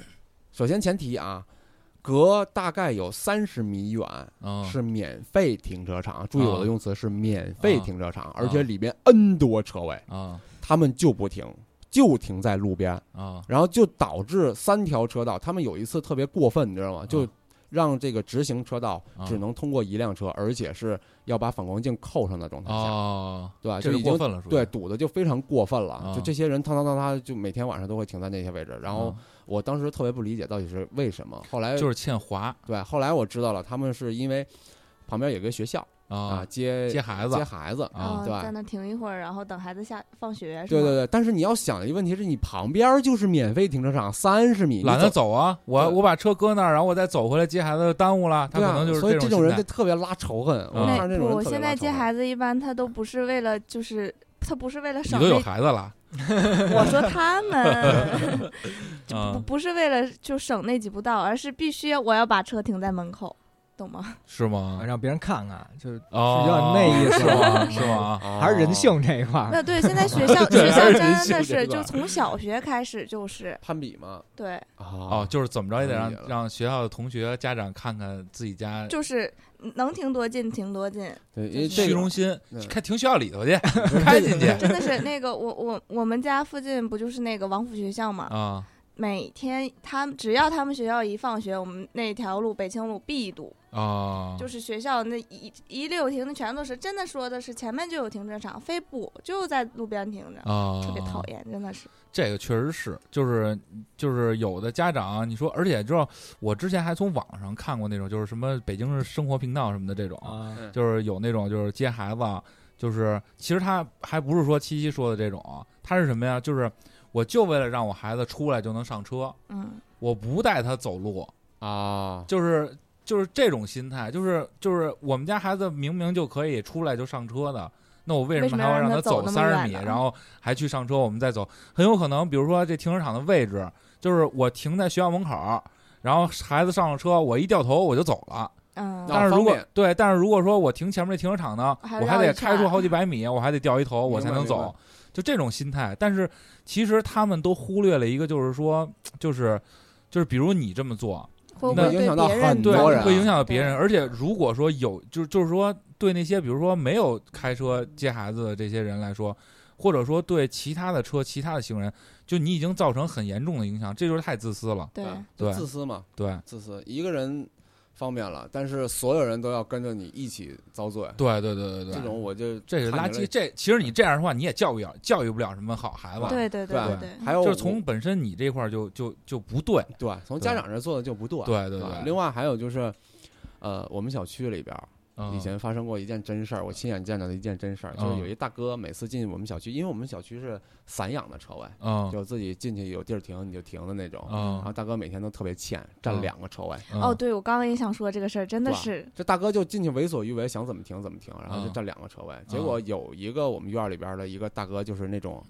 首先前提啊，隔大概有三十米远啊是免费停车场，注意我啊。的用词是免费啊。停车场，而且里边 N 多车位，啊。他们就不停，就停在路边，啊然后就导致三条车道，他们有一次特别过分，你知道吗？就啊让这个直行车道啊只能通过一辆车，而且是要把反光镜扣上的状态下，啊，对就是已经过分了，属于对，堵的就非常过分了。啊就这些人，他他他他，就每天晚上都会停在那些位置。然后啊我当时特别不理解到底是为什么。后来就是欠划对，后来我知道了，他们是因为旁边有个学校啊，啊，接接孩子接孩子。啊对吧在那停一会儿，然后等孩子下放学？对对对，但是你要想一个问题是你旁边就是免费停车场，三十米，你懒得走啊，我我把车搁那儿，然后我再走回来接孩子，耽误了，他可能就是所以这种人就特别拉仇恨。我现在接孩子一般他都不是为了就是。他不是为了你都有省，孩子了 我说他们 不啊，不是为了就省那几步道，而是必须要我要把车停在门口，懂吗？是吗？让别人看看，就是哦，是有点那意思是吗？是吗？哦还是人性这一块儿。那对，现在学校 学校真的是就从小学开始就是攀比嘛。对，哦哦，就是怎么着也得让让学校的同学家长看看自己家就是能停多近停多近，对，因为虚荣心嗯，开停学校里头去，开进去真的是那个我我我们家附近不就是那个王府学校嘛？啊每天他们只要他们学校一放学，我们那条路北清路必堵，啊，就是学校那一一溜停的全都是，真的说的是前面就有停车场，非不就在路边停着，啊，特别讨厌，真的是。这个确实是，就是就是有的家长，你说，而且知道，我之前还从网上看过那种，就是什么北京市生活频道什么的这种，啊，就是有那种就是接孩子，就是其实他还不是说七七说的这种，他是什么呀？就是我就为了让我孩子出来就能上车，嗯，我不带他走路，啊，就是就是这种心态，就是就是我们家孩子明明就可以出来就上车的，那我为什么还要让他走三十米，然后还去上车？我们再走，很有可能，比如说这停车场的位置，就是我停在学校门口，然后孩子上了车，我一掉头我就走了。嗯，但是如果对，但是如果说我停前面这停车场呢，还我还得开出好几百米，我还得掉一头，我才能走。就这种心态，但是其实他们都忽略了一个，就是说，就是就是比如你这么做，那会影响到很对多人啊会影响到别人。而且如果说有，就是就是说对那些比如说没有开车接孩子的这些人来说，或者说对其他的车、其他的行人，就你已经造成很严重的影响，这就是太自私了。对自私嘛，对自私，一个人方便了，但是所有人都要跟着你一起遭罪，对对对对对，这种我就这是垃圾。这其实你这样的话，你也教育教育不了什么好孩子。对对对对还有就是从本身你这块儿就就就不对。对从家长这做的就不对，对对吧对另外还有就是，呃，我们小区里边以前发生过一件真事儿，我亲眼见到的一件真事儿，就是嗯。有一大哥每次进我们小区，因为我们小区是散养的车位，嗯。就自己进去有地儿停你就停的那种。然后嗯大哥每天都特别欠，占嗯。两个车位。哦，对，我刚刚也想说这个事儿，真的是，这大哥就进去为所欲为，想怎么停怎么停，然后就嗯。占两个车位。结果有一个我们院儿里边儿的一个大哥，就是那种，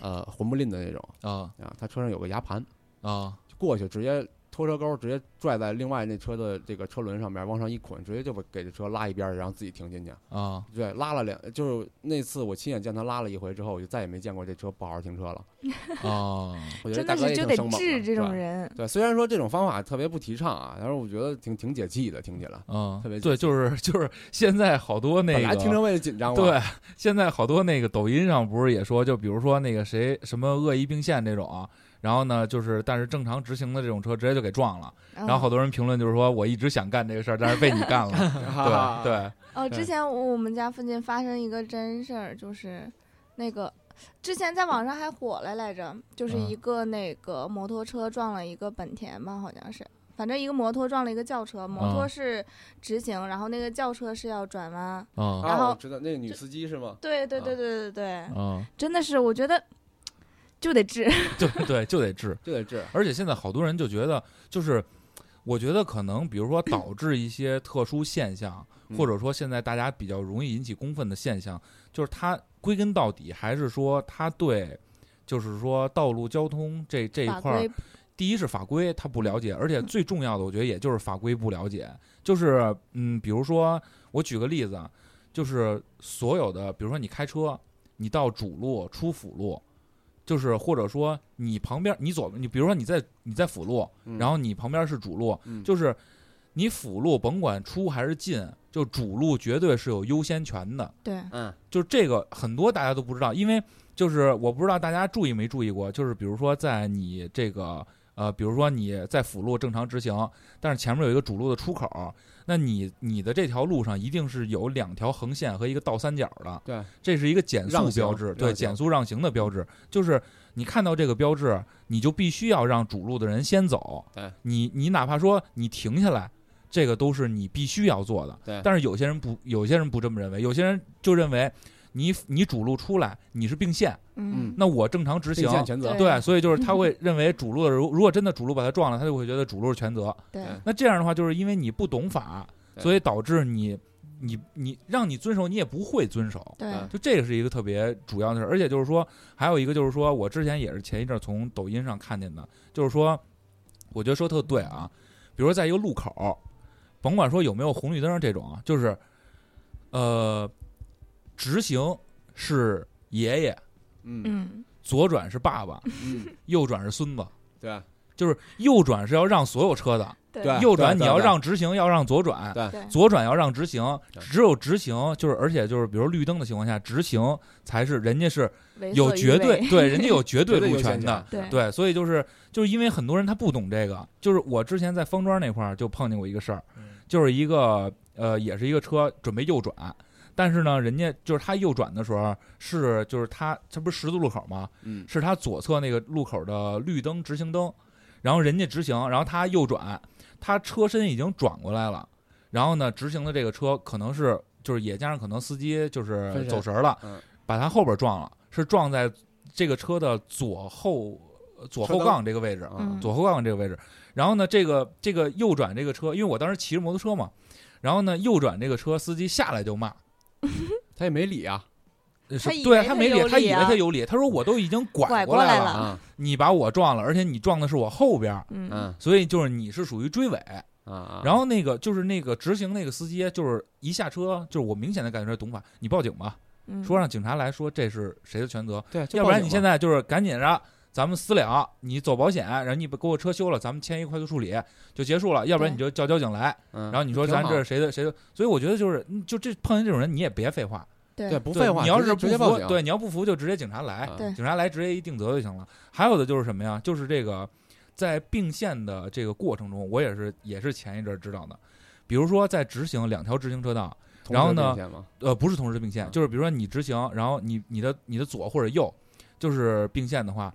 呃，混不吝的那种啊啊，他车上有个牙盘，啊就过去直接拖车钩直接拽在另外那车的这个车轮上面，往上一捆，直接就把给这车拉一边儿，然后自己停进去。啊对，拉了两，就是那次我亲眼见他拉了一回之后，我就再也没见过这车不好好停车了。啊！我觉得大哥也真的是就得挺生猛的治这种对人。对，虽然说这种方法特别不提倡啊，但是我觉得挺挺解气的，听起来。嗯特别，对，就是就是现在好多那个本来听着为了紧张嘛，对，现在好多那个抖音上不是也说，就比如说那个谁什么恶意并线这种啊，然后呢，就是但是正常直行的这种车直接就给撞了，然然后好多人评论就是说我一直想干这个事儿，但是被你干了，对对，哦，之前我们家附近发生一个真事儿，就是那个之前在网上还火了来着，就是嗯。一个那个摩托车撞了一个本田吧，好像是。反正一个摩托撞了一个轿车，摩托嗯是直行，然后那个轿车是要转弯。嗯。啊，然后我知道那个女司机是吗？对对对啊对对对，嗯，真的是，我觉得就得治。就对，就得治。就得治。而且现在好多人就觉得，就是我觉得可能，比如说导致一些特殊现象，嗯或者说现在大家比较容易引起公愤的现象，就是它归根到底还是说它对，就是说道路交通这这一块儿，第一是法规他不了解，而且最重要的，我觉得也就是法规不了解。就是嗯，比如说我举个例子啊，就是所有的，比如说你开车，你到主路出辅路，就是或者说你旁边你左你比如说你在你在辅路，嗯然后你旁边是主路，嗯就是你辅路甭管出还是进，就主路绝对是有优先权的。对，嗯就是这个很多大家都不知道，因为就是我不知道大家注意没注意过，就是比如说在你这个呃，比如说你在辅路正常直行，但是前面有一个主路的出口，那你你的这条路上一定是有两条横线和一个倒三角的，对，这是一个减速标志，对，减速让行的标志，就是你看到这个标志，你就必须要让主路的人先走，对，你你哪怕说你停下来。这个都是你必须要做的，对但是有些人不，有些人不这么认为，有些人就认为你你主路出来你是并线，嗯，那我正常执行并，线全责。对对，所以就是他会认为主路的如如果真的主路把他撞了，他就会觉得主路是全责。对。嗯那这样的话，就是因为你不懂法，所以导致你你你让你遵守，你也不会遵守。对嗯就这个是一个特别主要的事儿，而且就是说，还有一个就是说我之前也是前一阵儿从抖音上看见的，就是说，我觉得说特对啊，比如说在一个路口，甭管说有没有红绿灯这种啊，就是，呃，直行是爷爷，嗯。嗯，左转是爸爸，嗯，右转是孙子，对。就是右转是要让所有车的，对。对右转你要让直行，要让左转，对对左转要让直行，只有直行就是，而且就是比如绿灯的情况下，直行才是人家是有绝对对，人家有绝对路 权的。对对，所以就是就是因为很多人他不懂这个，就是我之前在方庄那块儿就碰见过一个事儿，就是一个呃也是一个车准备右转，但是呢，人家就是他右转的时候是就是他这不是十字路口吗？嗯是他左侧那个路口的绿灯直行灯，然后人家直行，然后他右转，他车身已经转过来了，然后呢，直行的这个车可能是就是也加上可能司机就是走神儿了，嗯把他后边撞了，是撞在这个车的左后左后杠这个位置，嗯左后杠这个位置。然后呢，这个这个右转这个车，因为我当时骑着摩托车嘛，然后呢，右转这个车司机下来就骂，他也没理啊他对为他他没理，他以为他有理，他说我都已经拐拐过了，来了啊你把我撞了，而且你撞的是我后边儿，嗯。嗯。所以就是你是属于追尾。啊啊，然后那个就是那个执行那个司机，就是一下车，就是我明显的感觉是懂法，你报警吧，嗯。说让警察来说这是谁的全责，对，要不然你现在就是赶紧着咱们私了，你走保险，然后你把给我车修了，咱们签一个快速处理就结束了，要不然你就叫交警来，嗯然后你说咱这是谁的谁的，所以我觉得就是嗯就这碰见这种人你也别废话，对不废话，你要是不服，直接报警，对你要不服就直接警察来，嗯警察来直接一定责就行了。还有的就是什么呀？就是这个在并线的这个过程中，我也是也是前一阵儿知道的。比如说在直行两条直行车道，然后呢呃，不是同时并线，嗯就是比如说你直行，然后你你的你的左或者右就是并线的话，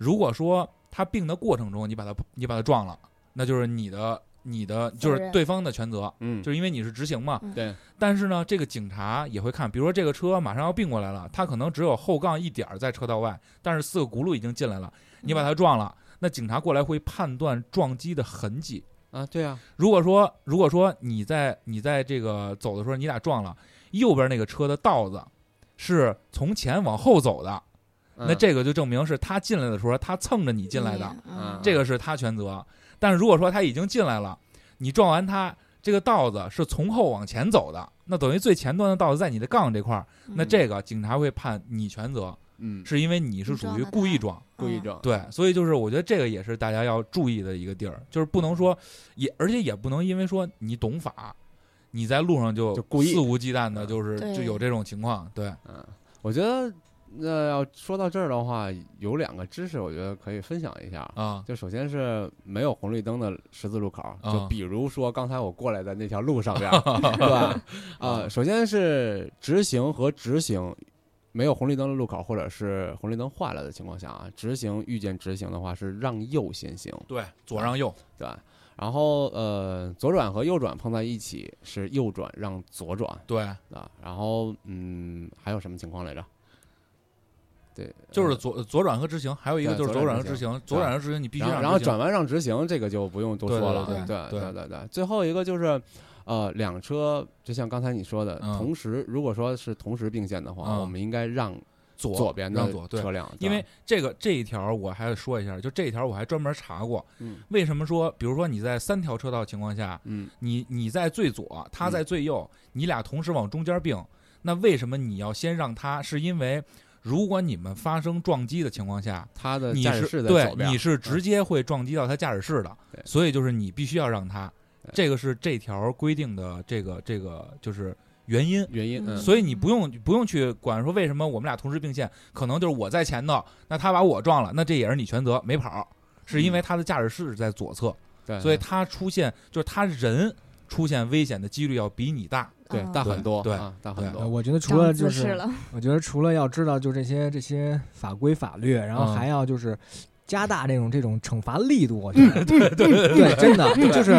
如果说他并的过程中你把他你把他撞了，那就是你的你的就是对方的全责，嗯，就是因为你是执行嘛。嗯。对，但是呢，这个警察也会看，比如说这个车马上要并过来了，他可能只有后杠一点儿在车道外，但是四个轱辘已经进来了，你把他撞了，那警察过来会判断撞击的痕迹。啊，对啊，如果说如果说你在你在这个走的时候你俩撞了，右边那个车的道子是从前往后走的，那嗯这个就证明是他进来的时候他蹭着你进来的，嗯这个是他全责。但是如果说他已经进来了，你撞完他，这个道子是从后往前走的，那等于最前端的道子在你的杠这块儿，那嗯这个警察会判你全责，嗯，是因为你是属于故意撞。嗯故意撞，对，所以就是我觉得这个也是大家要注意的一个地儿，就是不能说也，而且也不能因为说你懂法，你在路上就就故意肆无忌惮的，就是就有这种情况。对，嗯，我觉得那要说到这儿的话，有两个知识，我觉得可以分享一下。啊，就首先是没有红绿灯的十字路口，啊就比如说刚才我过来的那条路上边，对吧？啊，首先是直行和直行没有红绿灯的路口，或者是红绿灯坏了的情况下啊，直行遇见直行的话是让右先行，对，左让右，对吧？然后呃，左转和右转碰在一起是右转让左转对，啊。然后嗯，还有什么情况来着？对，就是呃左左转和直行，还有一个就是左左转和直行，左转和直行你必须让然后转弯让直行，这个就不用多说了。对对对对。最后一个就是，呃，两车就像刚才你说的，嗯同时如果说是同时并线的话，嗯我们应该让左左边的让左对车辆，因为这个这一条我还要说一下，就这一条我还专门查过，嗯为什么说，比如说你在三条车道情况下，嗯你你在最左，他在最右，你俩同时往中间并，那为什么你要先让他？是因为如果你们发生撞击的情况下，他的你驾驶室在是对你是直接会撞击到他驾驶室的对，所以就是你必须要让他，这个是这条规定的这个这个就是原因。原因，嗯，所以你不用不用去管说为什么我们俩同时并线，可能就是我在前头，那他把我撞了，那这也是你全责，没跑，是因为他的驾驶室在左侧，对，所以他出现就是他人出现危险的几率要比你大。对嗯大很多，对啊，大很多。呃我觉得除了就是，我觉得除了要知道就这些这些法规法律，然后嗯还要就是加大这种这种惩罚力度。我觉得，对对对，真的就是，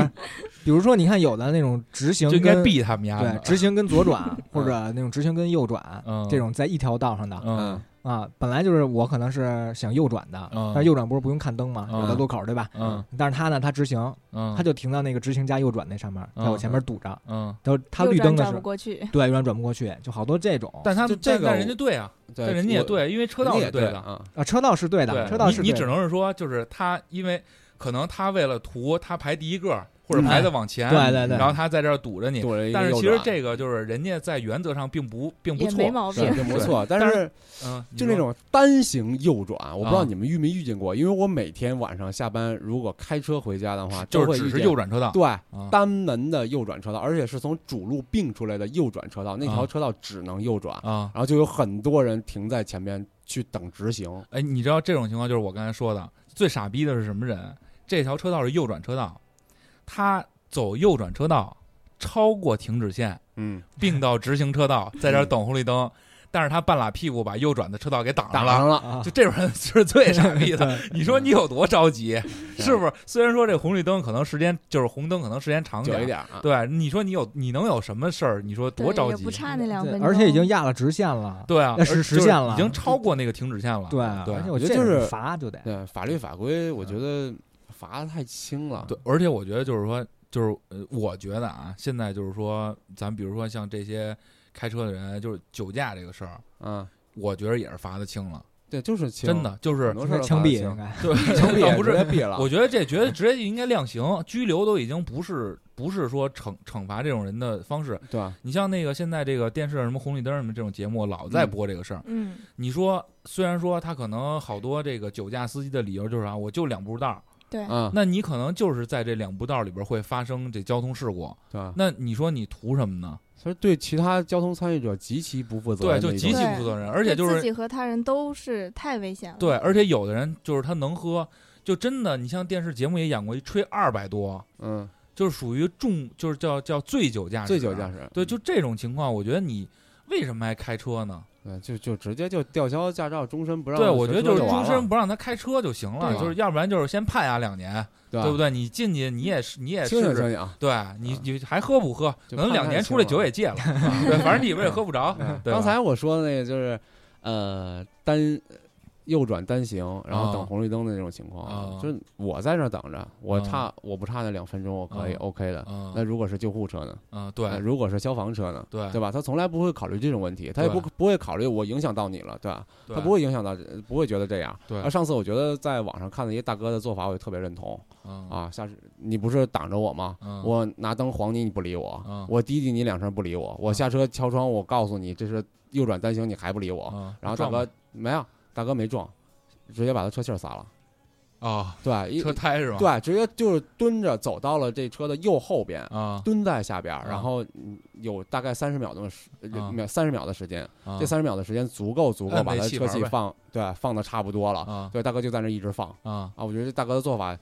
比如说你看有的那种直行应该跟毙他们家对的。直行跟左转，或者那种直行跟右转嗯，这种在一条道上的嗯啊，本来就是我可能是想右转的，嗯但是右转不是不用看灯吗？嗯有的路口对吧？嗯但是他呢，他直行，嗯，他就停到那个直行加右转那上面，在我前面堵着，嗯，都他绿灯的时候，过去，对，右转转不过去，就好多这种。但他就这个但但人家对啊，对，但人家也，对，因为车道也是对的。啊，啊，车道是对的，对，车道是你你只能是说，就是他因为可能他为了图他排第一个或者嗯排的往前，对对对然后他在这儿堵着你。但是其实这个就是人家在原则上并不并不错也没，毛病。并不错，但但是嗯，就那种单行右转，我不知道啊你们遇没遇见过，因为我每天晚上下班如果开车回家的话，就是只是右转车道，对啊单门的右转车道，而且是从主路并出来的右转车道，那条啊车道只能右转，啊。然后就有很多人停在前面去等直行。哎，你知道这种情况就是我刚才说的，最傻逼的是什么人？这条车道是右转车道，他走右转车道超过停止线，嗯，并到直行车道，在这儿等红绿灯，但是他半拉屁股把右转的车道给挡上了。打上了，啊就，这种人是最傻逼的。你说你有多着急？是不是？虽然说这红绿灯可能时间就是红灯，可能时间长点儿，久一点啊。对，你说你有你能有什么事儿？你说多着急不？差那两分钟，而且已经压了直线了。对啊，要实而就是实线了已经超过那个停止线了。对，对而且我觉得就是罚就得对，法律法规我觉得罚的太轻了。对，而且我觉得就是说，就是呃，我觉得啊，现在就是说，咱比如说像这些开车的人，就是酒驾这个事儿，嗯，我觉得也是罚的轻了，对，就是轻真的就是枪毙应该。对，枪毙倒不是毙了。我觉得这绝对直接就应该量刑，拘留都已经不是不是说惩惩罚这种人的方式。对吧？你像那个现在这个电视上什么红绿灯什么这种节目，老在嗯播这个事儿。嗯，你说虽然说他可能好多这个酒驾司机的理由就是啊，我就两步道儿，对，嗯，那你可能就是在这两步道里边会发生这交通事故，对吧？那你说你图什么呢？所以对其他交通参与者极其不负责，任对，就极其不负责任，而且就是自己和他人都是太危险了。对，而且有的人就是他能喝，就真的，你像电视节目也演过一吹二百多，嗯，就是属于重，就是叫叫醉酒驾驶，醉酒驾驶，对，就这种情况，我觉得你为什么还开车呢？对，就就直接就吊销驾照，终身不让对，我觉得就是终身不让他开车就行了，就是要不然就是先判押两年，对对不？对？你进去你也是你也试试。对你你还喝不喝？可能两年出来酒也戒了，对，反正里边也喝不着。刚才我说的那个就是，呃，单右转单行，然后等啊红绿灯的那种情况，啊就是我在这等着，我啊差我不差那两分钟，我可以啊 OK 的。嗯那如果是救护车呢？嗯，那对如果是消防车呢？对对吧？他从来不会考虑这种问题，他也不不会考虑我影响到你了，对吧？对，他不会影响到，不会觉得这样。对而上次我觉得在网上看的一些大哥的做法，我也特别认同嗯啊。下次你不是挡着我吗？嗯我拿灯晃你，你不理我嗯；我滴滴你两声不理我；我嗯下车敲窗，我告诉你这是右转单行，你还不理我。嗯然后大哥没有，大哥没撞，直接把他车气儿撒了。啊，对，一车胎是吧？对，直接就是蹲着走到了这车的右后边，啊，蹲在下边然后嗯有大概三十秒钟的时啊秒三十秒的时间，啊这三十秒的时间足够足够把他车气放对放的差不多了。啊对，大哥就在那一直放啊，啊，我觉得这大哥的做法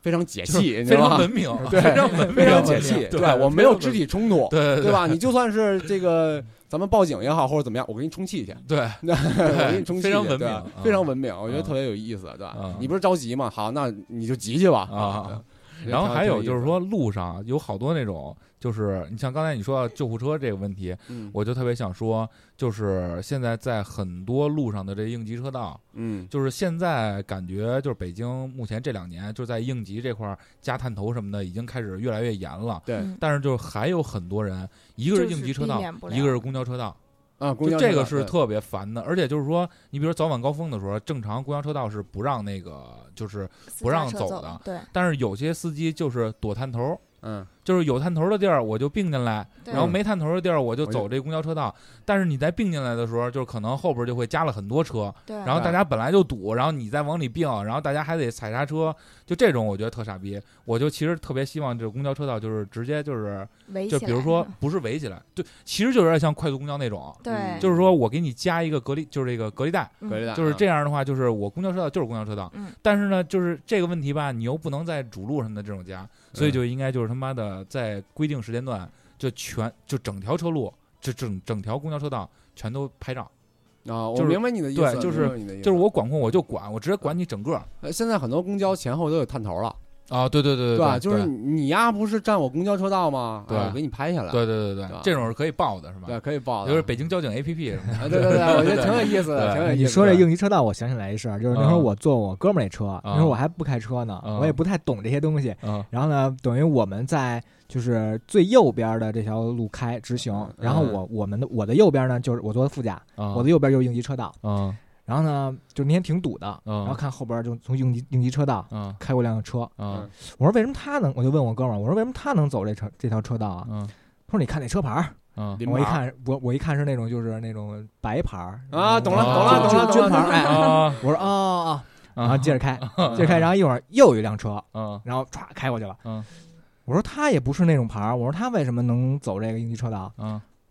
非常解气，你知非道吗？常文明，对非常文明，非常解气，对对我没有肢体冲突，对对对吧？你就算是这个咱们报警也好，或者怎么样，我给你充气去，对 我给你充气，非常文明非常文明，我觉得啊特别有意思，对吧？啊？你不是着急吗？好，那你就急去吧。啊。然后还有就是说，路上有好多那种，就是你像刚才你说到救护车这个问题，嗯我就特别想说，就是现在在很多路上的这应急车道，嗯就是现在感觉就是北京目前这两年就在应急这块儿加探头什么的已经开始越来越严了，对嗯但是就是还有很多人，一个是应急车道一个是公交车道，啊，公就这交车道对。个是特别烦的，而且就是说，你比如说早晚高峰的时候，正常公交车道是不让那个就是不让走的对，但是有些司机就是躲探头，嗯就是有探头的地儿我就并进来，然后没探头的地儿我就走这公交车道。但是你在并进来的时候，就是可能后边就会加了很多车，然后大家本来就堵，然后你再往里并，然后大家还得踩刹车，就这种我觉得特傻逼。我就其实特别希望这个公交车道就是直接就是就比如说不是围起来，对，其实就有点像快速公交那种，对，嗯就是说我给你加一个隔离，就是这个隔离带。嗯。隔离带就是这样，的话，就是我公交车道就是公交车道，嗯。但是呢，就是这个问题吧，你又不能在主路上的这种加，所以嗯。就应该就是他妈的在规定时间段就全就整条车路，就整整条公交车道全都拍照，啊，我明白你的意思，对就是就是我管控我就管，我直接管你整个呃现在很多公交前后都有探头了，啊，对对对对吧？就是你丫不是占我公交车道吗？对哎我给你拍下来，对对对对这种是可以报的是吧？对，可以报的，就是北京交警 APP 什么的啊，对对对，我觉得挺有意思的，挺有意思的。你说这应急车道，我想起来一事儿，就是那时候嗯我坐我哥们儿那车，那时候我还不开车呢，嗯我也不太懂这些东西。嗯然后呢，等于我们在就是最右边的这条路开直行，然后我我们的我的右边呢，就是我坐的副驾，啊我的右边就是应急车道。嗯然后呢，就那天挺堵的，嗯。然后看后边就从应急应急车道嗯。开过辆车，嗯。我说为什么他能？我就问我哥们儿，我说为什么他能走这车这条车道啊？嗯。他说你看那车牌儿，我一看我我一看是那种就是那种白牌儿。啊，懂了，啊懂了，懂了，军。牌儿我说哦哦哦，然后啊接着开，接着开，然后一会儿又有一辆车，嗯。然后歘开过去了。嗯。我说他也不是那种牌儿，我说他为什么能走这个应急车道？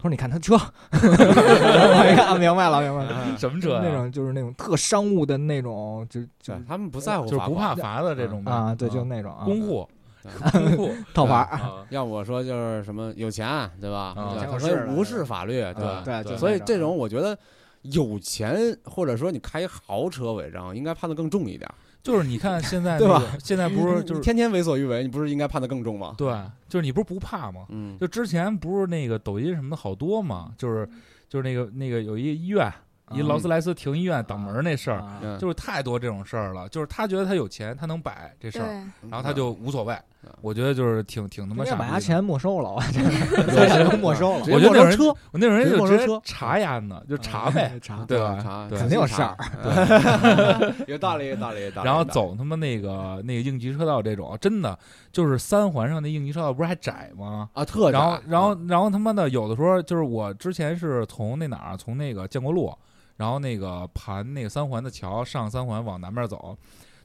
说你看他车，我一看啊明白了，明白了。什么车那种就是那种特商务的那种，就就他们不在乎，就是不怕。罚的这种啊，对，就那种啊，公户 公户套牌要我说就是什么有钱，对吧？啊对他有事儿了可以无视法律，对吧？对，所以这种我觉得有钱或者说你开豪车违章，应该判的更重一点，就是你看现在对吧现在不是就是天天为所欲为，你不是应该判的更重吗？对，就是你不是不怕吗？嗯，就之前不是那个抖音什么的好多吗，就是就是那个那个有一医院，一劳斯莱斯停医院挡门那事儿，就是太多这种事儿了。就是他觉得他有钱，他能摆这事儿，，然后他就无所谓嗯。我觉得就是挺挺他妈傻逼的。把他钱没收了，我 这都没收了。我觉得那人车我那种人就直接查呀呢，就查呗，查对吧？查对肯定有事儿，对，有道理，有道理，有道理。然后走他妈那个那个应急车道这种，真的就是三环上那应急车道不是还窄吗？啊，特然后窄，然后然后他妈的有的时候就是我之前是从那哪儿从那个建国路，然后那个盘那个三环的桥上三环往南边走，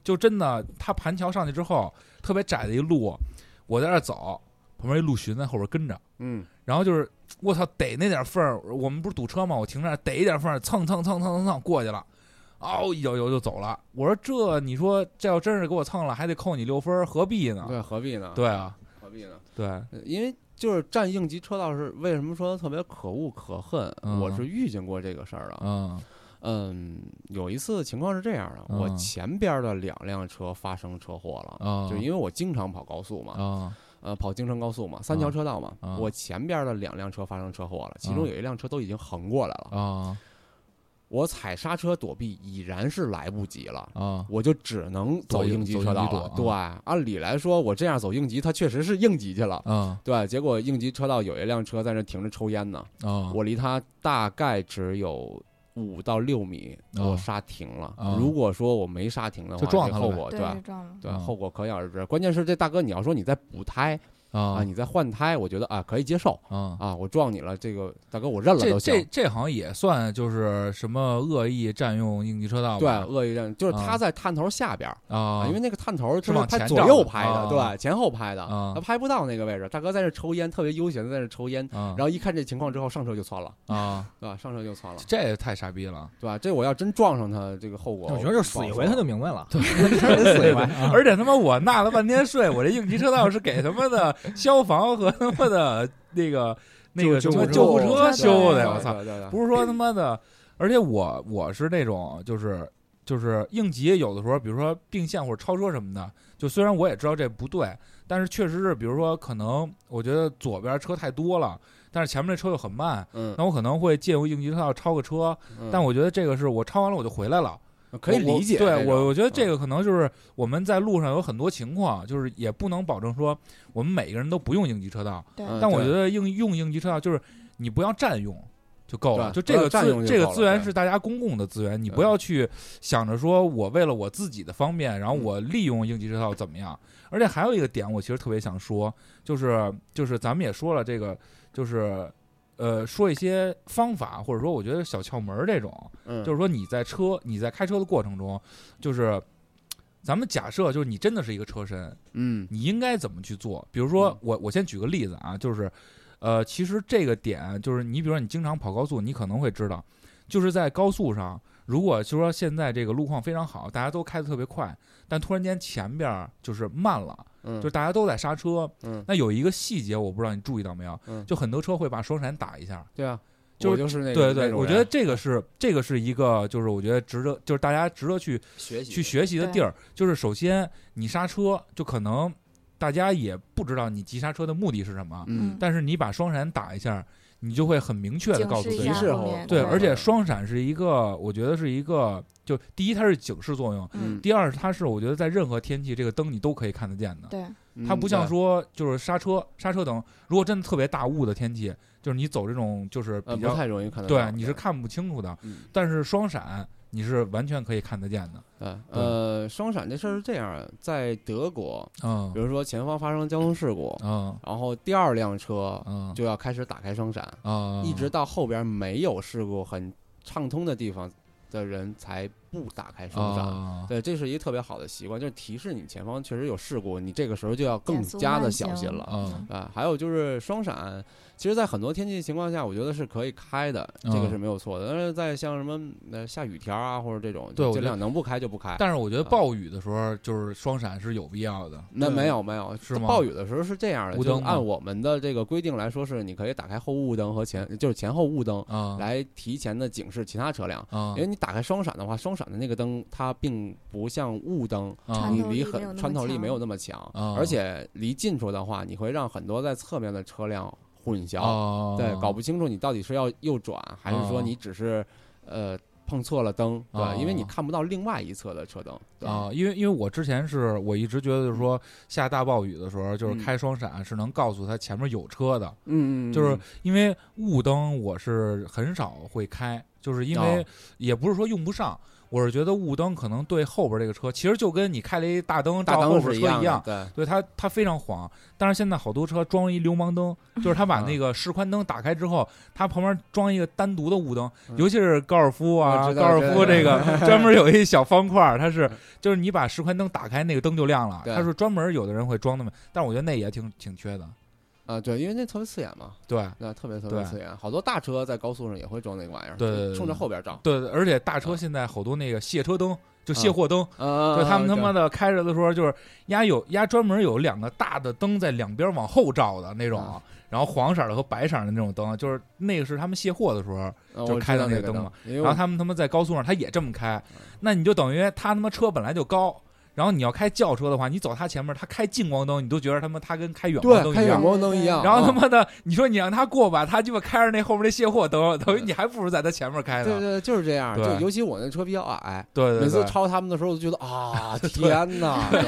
就真的他盘桥上去之后特别窄的一路，我在那儿走，旁边一陆巡在后边跟着，嗯，然后就是我操逮那点缝儿，我们不是堵车吗？我停那儿逮一点缝儿，蹭蹭蹭蹭蹭蹭过去了。哦一脚油就走了，我说这你说这要真是给我蹭了，还得扣你六分儿，何必呢？对，何必呢？对啊，何必呢？对，呃因为就是占应急车道是为什么说特别可恶可恨？嗯我是遇见过这个事儿的。嗯嗯，有一次情况是这样的，我嗯前边的两辆车发生车祸了，啊，就因为我经常跑高速嘛，啊呃，跑京承高速嘛，三条车道嘛，啊我前边的两辆车发生车祸了，其中啊有一辆车都已经横过来了，啊我踩刹车躲避已然是来不及了。啊我就只能走走应应急车道了。对，按理来说，我这样走应急，它确实是应急去了。啊对，结果应急车道有一辆车在那停着抽烟呢，啊！我离他大概只有五到六米，啊我刹停了啊。如果说我没刹停的话，就撞后果对对，就撞了。对，啊后果可想而知。关键是这大哥，你要说你在补胎啊，啊你在换胎，我觉得啊可以接受啊！啊，我撞你了，这个大哥我认了这都行这。这好像也算就是什么恶意占用应急车道对，恶意认就是他啊在探头下边啊，因为那个探头是往他左前照的右拍的，啊对，前后拍的，啊他拍不到那个位置。大哥在这抽烟，特别悠闲的在这抽烟，啊然后一看这情况之后，上车就窜了，啊，对吧？上车就窜了，这也太傻逼了！对吧？这我要真撞上他，这个后果我觉得就死一回他就明白了，对死一回。啊而且他妈我纳了半天税，我这应急车道是给他妈的 消防和他妈的那个 那个什么救救护车车修的，对我操！不是说他妈的，而且我我是那种就是就是应急，有的时候比如说并线或者超车什么的，就虽然我也知道这不对，但是确实是比如说可能我觉得左边车太多了，但是前面那车又很慢，嗯，那我可能会借用应急车道超个车，嗯但我觉得这个是我超完了我就回来了。可以理解。对我，我觉得这嗯个可能就是我们在路上有很多情况，就是也不能保证说我们每个人都不用应急车道，但我觉得应用应急车道就是你不要占用就够了，就这个这个资源是大家公共的资源，你不要去想着说我为了我自己的方便，然后嗯我利用应急车道怎么样。而且还有一个点，我其实特别想说，就是就是咱们也说了这个，就是呃说一些方法，或者说我觉得小窍门儿这种，嗯，就是说你在车你在开车的过程中，就是咱们假设就是你真的是一个车身，嗯。你应该怎么去做？比如说嗯。我我先举个例子啊，就是呃，其实这个点就是你比如说你经常跑高速，你可能会知道，就是在高速上，如果就说现在这个路况非常好，大家都开得特别快，但突然间前边儿就是慢了，嗯，就是大家都在刹车，嗯。那有一个细节我不知道你注意到没有，嗯。就很多车会把双闪打一下。对啊，就就是那个对对，我觉得这个是这个是一个，就是我觉得值得，就是大家值得去学习去学习的地儿。就是首先你刹车，就可能大家也不知道你急刹车的目的是什么，嗯。但是你把双闪打一下，你就会很明确的告诉自己对。而且双闪是一个，我觉得是一个，就第一它是警示作用，嗯，第二它是我觉得在任何天气这个灯你都可以看得见的。对，它不像嗯说就是刹车刹车灯，如果真的特别大雾的天气，就是你走这种就是呃比较不太容易看得对，你是看不清楚的。嗯但是双闪你是完全可以看得见的。对呃双闪这事儿是这样，在德国，嗯比如说前方发生交通事故，嗯然后第二辆车嗯就要开始打开双闪，啊，一直到后边没有事故很畅通的地方的人才不打开双闪。啊对，这是一个特别好的习惯，就是提示你前方确实有事故，你这个时候就要更加的小心了。嗯啊，还有就是双闪，其实，在很多天气情况下，我觉得是可以开的，这个嗯是没有错的。但是在像什么呃下雨天啊，或者这种，就尽量能不开就不开。但是我觉得啊暴雨的时候，就是双闪是有必要的。那没有没有，是吗暴雨的时候是这样的，就按我们的这个规定来说，是你可以打开后雾灯和前，就是前后雾灯，啊来提前的警示其他车辆。啊因为你打开双闪的话，双闪的那个灯它并不像雾灯，啊你离很穿透力没有那么强，啊而且离近处的话，你会让很多在侧面的车辆混淆。啊，对，搞不清楚你到底是要右转，还是说哦你只是呃碰错了灯，对吧？因为你哦看不到另外一侧的车灯。对啊，因为因为我之前是我一直觉得就是说下大暴雨的时候，就是嗯开双闪是能告诉他前面有车的，嗯就是因为雾灯我是很少会开，就是因为哦也不是说用不上，我是觉得雾灯可能对后边这个车，其实就跟你开了一大灯大照后灯是样边车一样，的，对它它非常晃。但是现在好多车装一流氓灯，就是他把那个示宽灯打开之后，它旁边装一个单独的雾灯，嗯尤其是高尔夫啊，高尔夫这个专门有一小方块儿，它是就是你把示宽灯打开，那个灯就亮了。对它是专门有的人会装那么，但是我觉得那也挺挺缺的。啊，对，因为那特别刺眼嘛，对那特别特别刺眼，好多大车在高速上也会装那个玩意儿，对冲着后边照，对，而且大车现在好多那个卸车灯，就卸货灯，啊，就他们他妈的的开着的时候，就是压有压专门有两个大的灯在两边往后照的那种啊，然后黄色的和白色的那种灯，就是那个是他们卸货的时候，就开的那个灯嘛，然然后他们他妈在高速上他也这么开，那你就等于他他妈车本来就高。然后你要开轿车的话，你走他前面，他开近光灯，你都觉得他妈他跟开远光灯一样对开远。光灯一样，然后他啊妈的，你说你让他过吧，他鸡巴开着那后面那卸货灯，等于你还不如在他前面开呢。对对，就是这样。对就尤其我那车比较矮，对对对，每次超他们的时候，我就觉得啊，天哪！对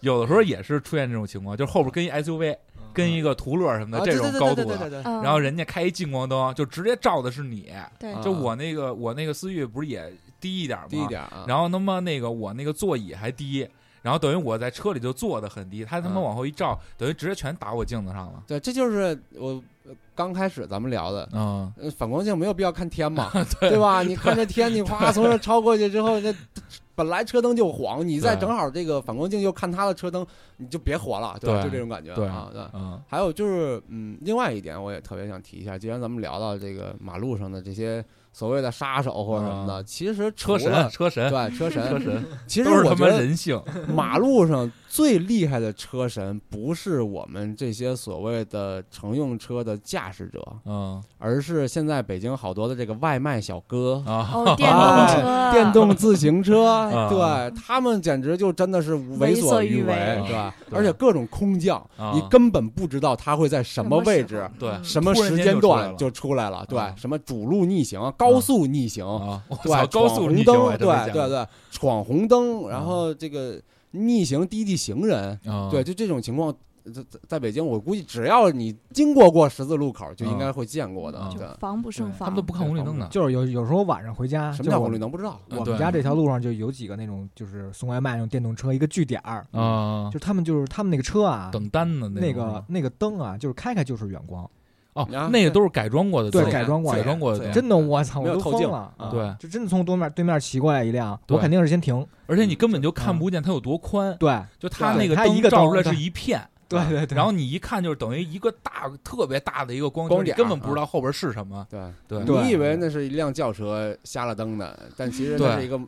有的时候也是出现这种情况，就是后边跟一 SUV，跟一个途乐什么的这种高度的，然后人家开一近光灯，就直接照的是你。对啊就我那个我那个思域不是也低一点嘛？低一点啊。然后他妈那个我那个座椅还低，然后等于我在车里就坐的很低，他他妈嗯往后一照，等于直接全打我镜子上了。对，这就是我呃刚开始咱们聊的。嗯，呃反光镜没有必要看天嘛，对吧？你看这天，你哗从这超过去之后，那 本来车灯就晃，你再正好这个反光镜又看他的车灯，你就别活了，对吧？对就这种感觉对啊，对。嗯还有就是，嗯，另外一点我也特别想提一下，既然咱们聊到这个马路上的这些所谓的杀手或者什么的，啊其实车神，车神，对车神，车神，其实都是我觉得人性。马路上最厉害的车神不是我们这些所谓的乘用车的驾驶者，嗯。而是现在北京好多的这个外卖小哥。啊，哦，电动车，电动自行车，啊。对他们简直就真的是为所欲为，对吧？而且各种空降，啊。你根本不知道他会在什么位置什么时候、对什么时间段就出来了，对啊，什么主路逆行、高速逆行，啊，对，高速红灯，对对对，闯红灯，然后这个逆行滴滴行人，啊对，就这种情况，在在在北京，我估计只要你经过过十字路口，就应该会见过的。啊对，防不胜防。他们都不看红绿灯的。就是有有时候晚上回家，什么叫红绿灯不知道？我们家这条路上就有几个那种就是送外卖那种电动车，一个据点儿，啊就，他们就是他们那个车啊，等单的那种个那个灯啊，就是开开就是远光，哦啊，那个都是改装过的，对改装过的改装过的，真的我操，我都透镜疯了啊！对就真的从对面对面骑过来一辆，我肯定是先停。而且你根本就看不见它有多宽，对就它那个它一个灯照出来是一片，对对对，然后你一看就是等于一个大特别大的一个光光点根本不知道后边是什么，对对对你以为那是一辆轿车瞎了灯的，但其实那是一个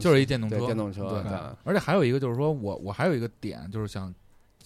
就是一电动车，电动车。对对而且还有一个就是说我我还有一个点就是想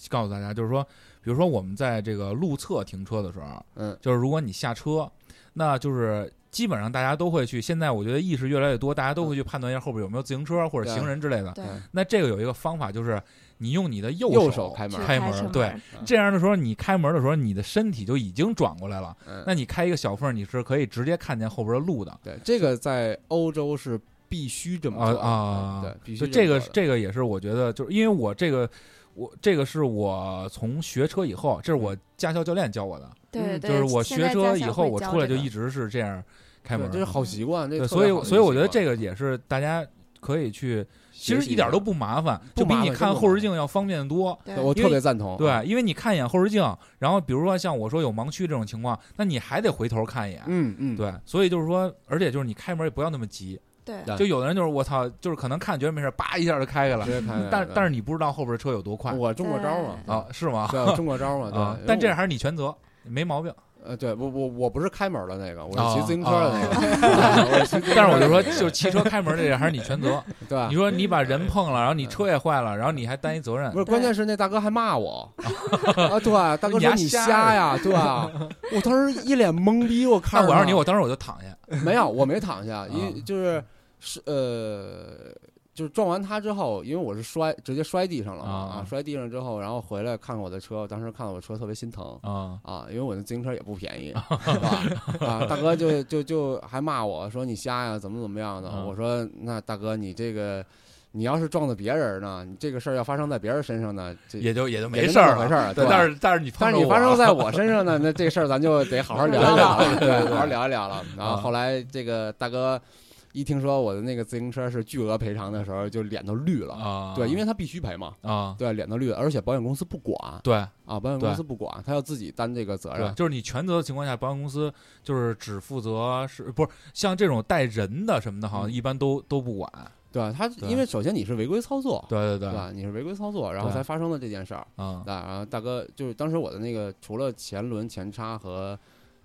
告诉大家，就是说，比如说我们在这个路侧停车的时候，嗯，就是如果你下车，那就是基本上大家都会去。现在我觉得意识越来越多，大家都会去判断一下后边有没有自行车或者行人之类的。对，那这个有一个方法，就是你用你的右右手手开门开门，对，嗯这样的时候你开门的时候，你的身体就已经转过来了。嗯，那你开一个小缝，你是可以直接看见后边的路的。对这个在欧洲是必须这么啊做的啊对，必须就这个这个也是我觉得，就是因为我这个我这个是我从学车以后，这是我驾校教练教我的，对对，就是我学车以后，我出来就一直是这样开门对，这是好习惯。对，所以所以我觉得这个也是大家可以去，其实一点都不麻烦，不就比你看后视镜要方便的多。对对我特别赞同。对啊，，因为你看一眼后视镜，然后比如说像我说有盲区这种情况，那你还得回头看一眼。嗯嗯，对，所以就是说，而且就是你开门也不要那么急，对对就有的人就是我操，就是可能看觉得没事，叭一下就开开了直，接开开。但但是你不知道后边车有多快我中过招嘛，啊，是吗？对，中过招嘛，啊对。，但这还是你全责，没毛病。呃，对我我我不是开门的那个，我哦 是骑自行车的那个。但是我就说，就是汽车开门这个还是你全责。对吧你？说你把人碰了，然后你车也坏了，然后你还担一责任不，是，关键是那大哥还骂我 啊！对，大哥说你瞎瞎呀，对吧？我当时一脸懵逼，我看我要是你，我当时我就躺下。没有，我没躺下，因啊为就是是呃，就是撞完他之后，因为我是摔直接摔地上了啊啊，摔地上之后，然后回来看看我的车，当时看到我车特别心疼。啊啊，因为我的自行车也不便宜，是吧？啊，大哥就就就还骂我说你瞎呀，怎么怎么样的？嗯我说那大哥你这个，你要是撞的别人呢，你这个事儿要发生在别人身上呢，这也就也就没事儿了就那么回事儿，对，但是但是你但是你发生在我 身上呢，那这事儿咱就得好好聊一聊了，对，好好聊一聊了。然后啊后来这个大哥一听说我的那个自行车是巨额赔偿的时候，就脸都绿了。啊，对，因为他必须赔嘛，啊，对，脸都绿了，而且保险公司不管对啊，保险公司不管，他要自己担这个责，任。就是你全责的情况下，保险公司就是只负责是不是像这种带人的什么的，好像嗯一般都都不管。对吧？他因为首先你是违规操作，对对对？你是违规操作，然后才发生了这件事儿。啊啊，然后大哥就是当时我的那个除了前轮前叉和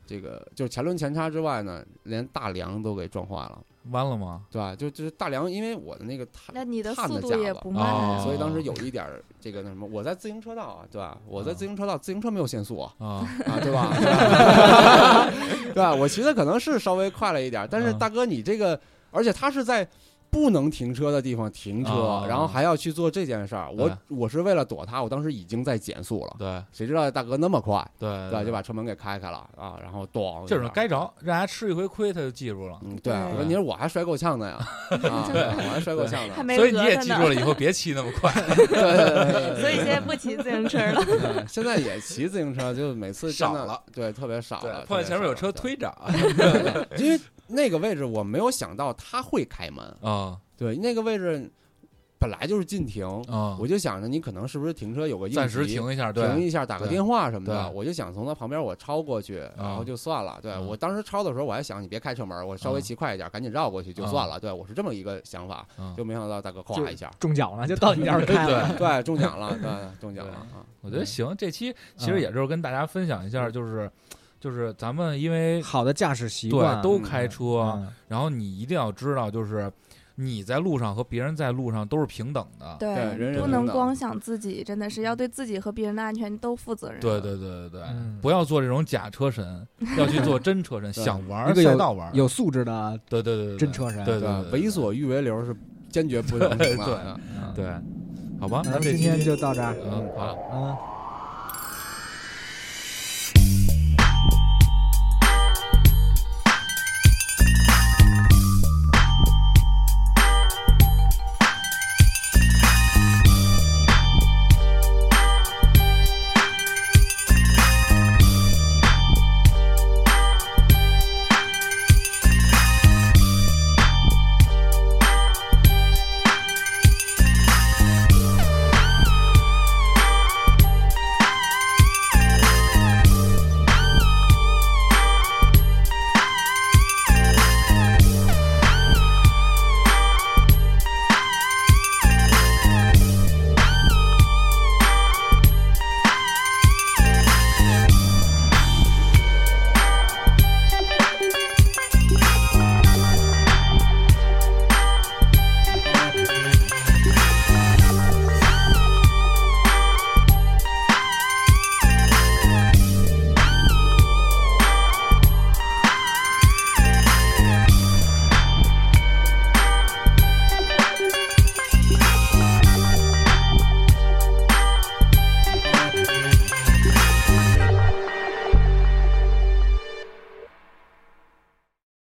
这个就是前轮前叉之外呢，连大梁都给撞坏了，弯了吗？对吧？就就是大梁，因为我的那个碳那你的碳速度架子也不慢所以当时有一点儿这个那什么，我在自行车道啊，对吧？我在啊自行车道，自行车没有限速啊，啊，啊，对吧？对吧对吧？我骑的可能是稍微快了一点儿，但是啊大哥你这个，而且他是在。不能停车的地方停车，啊。然后还要去做这件事儿，我对。我是为了躲他，我当时已经在减速了，对。谁知道大哥那么快，对对，就把车门给开开了啊，然后咣，这种该着，让人家吃一回亏，他就记住了。嗯，对，对。问题是我还摔够呛的呀，啊，对。我还摔够呛呢，还没所以你也他记住了，以后别骑那么快。对。对对对对所以现在不骑自行车了。对 现在也骑自行车，就每次真的少了，对，特别少对了，，碰见前面有车推着因为那个位置我没有想到他会开门，啊。对，那个位置本来就是禁停，啊。我，就想着你可能是不是停车有个应暂时急停一下，停一下，打个电话什么的，我就想从他旁边我超过去，然后就算了。对啊。我当时超的时候，我还想你别开车门，我稍微啊。骑快一点，赶紧绕过去就算了。对我是这么一个想法，啊。就没想到大哥咵一下，中奖了，就到你这儿开了。对，中奖了，对，中奖了啊！我觉得行，这期其实也就是跟大家分享一下，就是就是咱们因为好的驾驶习对惯都开车，嗯然后你一定要知道，就是你在路上和别人在路上都是平等的。对人人不能光想自己，真的是要对自己和别人的安全都负责任。对对对对对，嗯不要做这种假车神，要去做真车神。想玩赛道玩儿，有素质的对对对真车神。对对为所欲为流是坚决不能的。对好吧，那那这今天就到这儿。嗯好。好。嗯。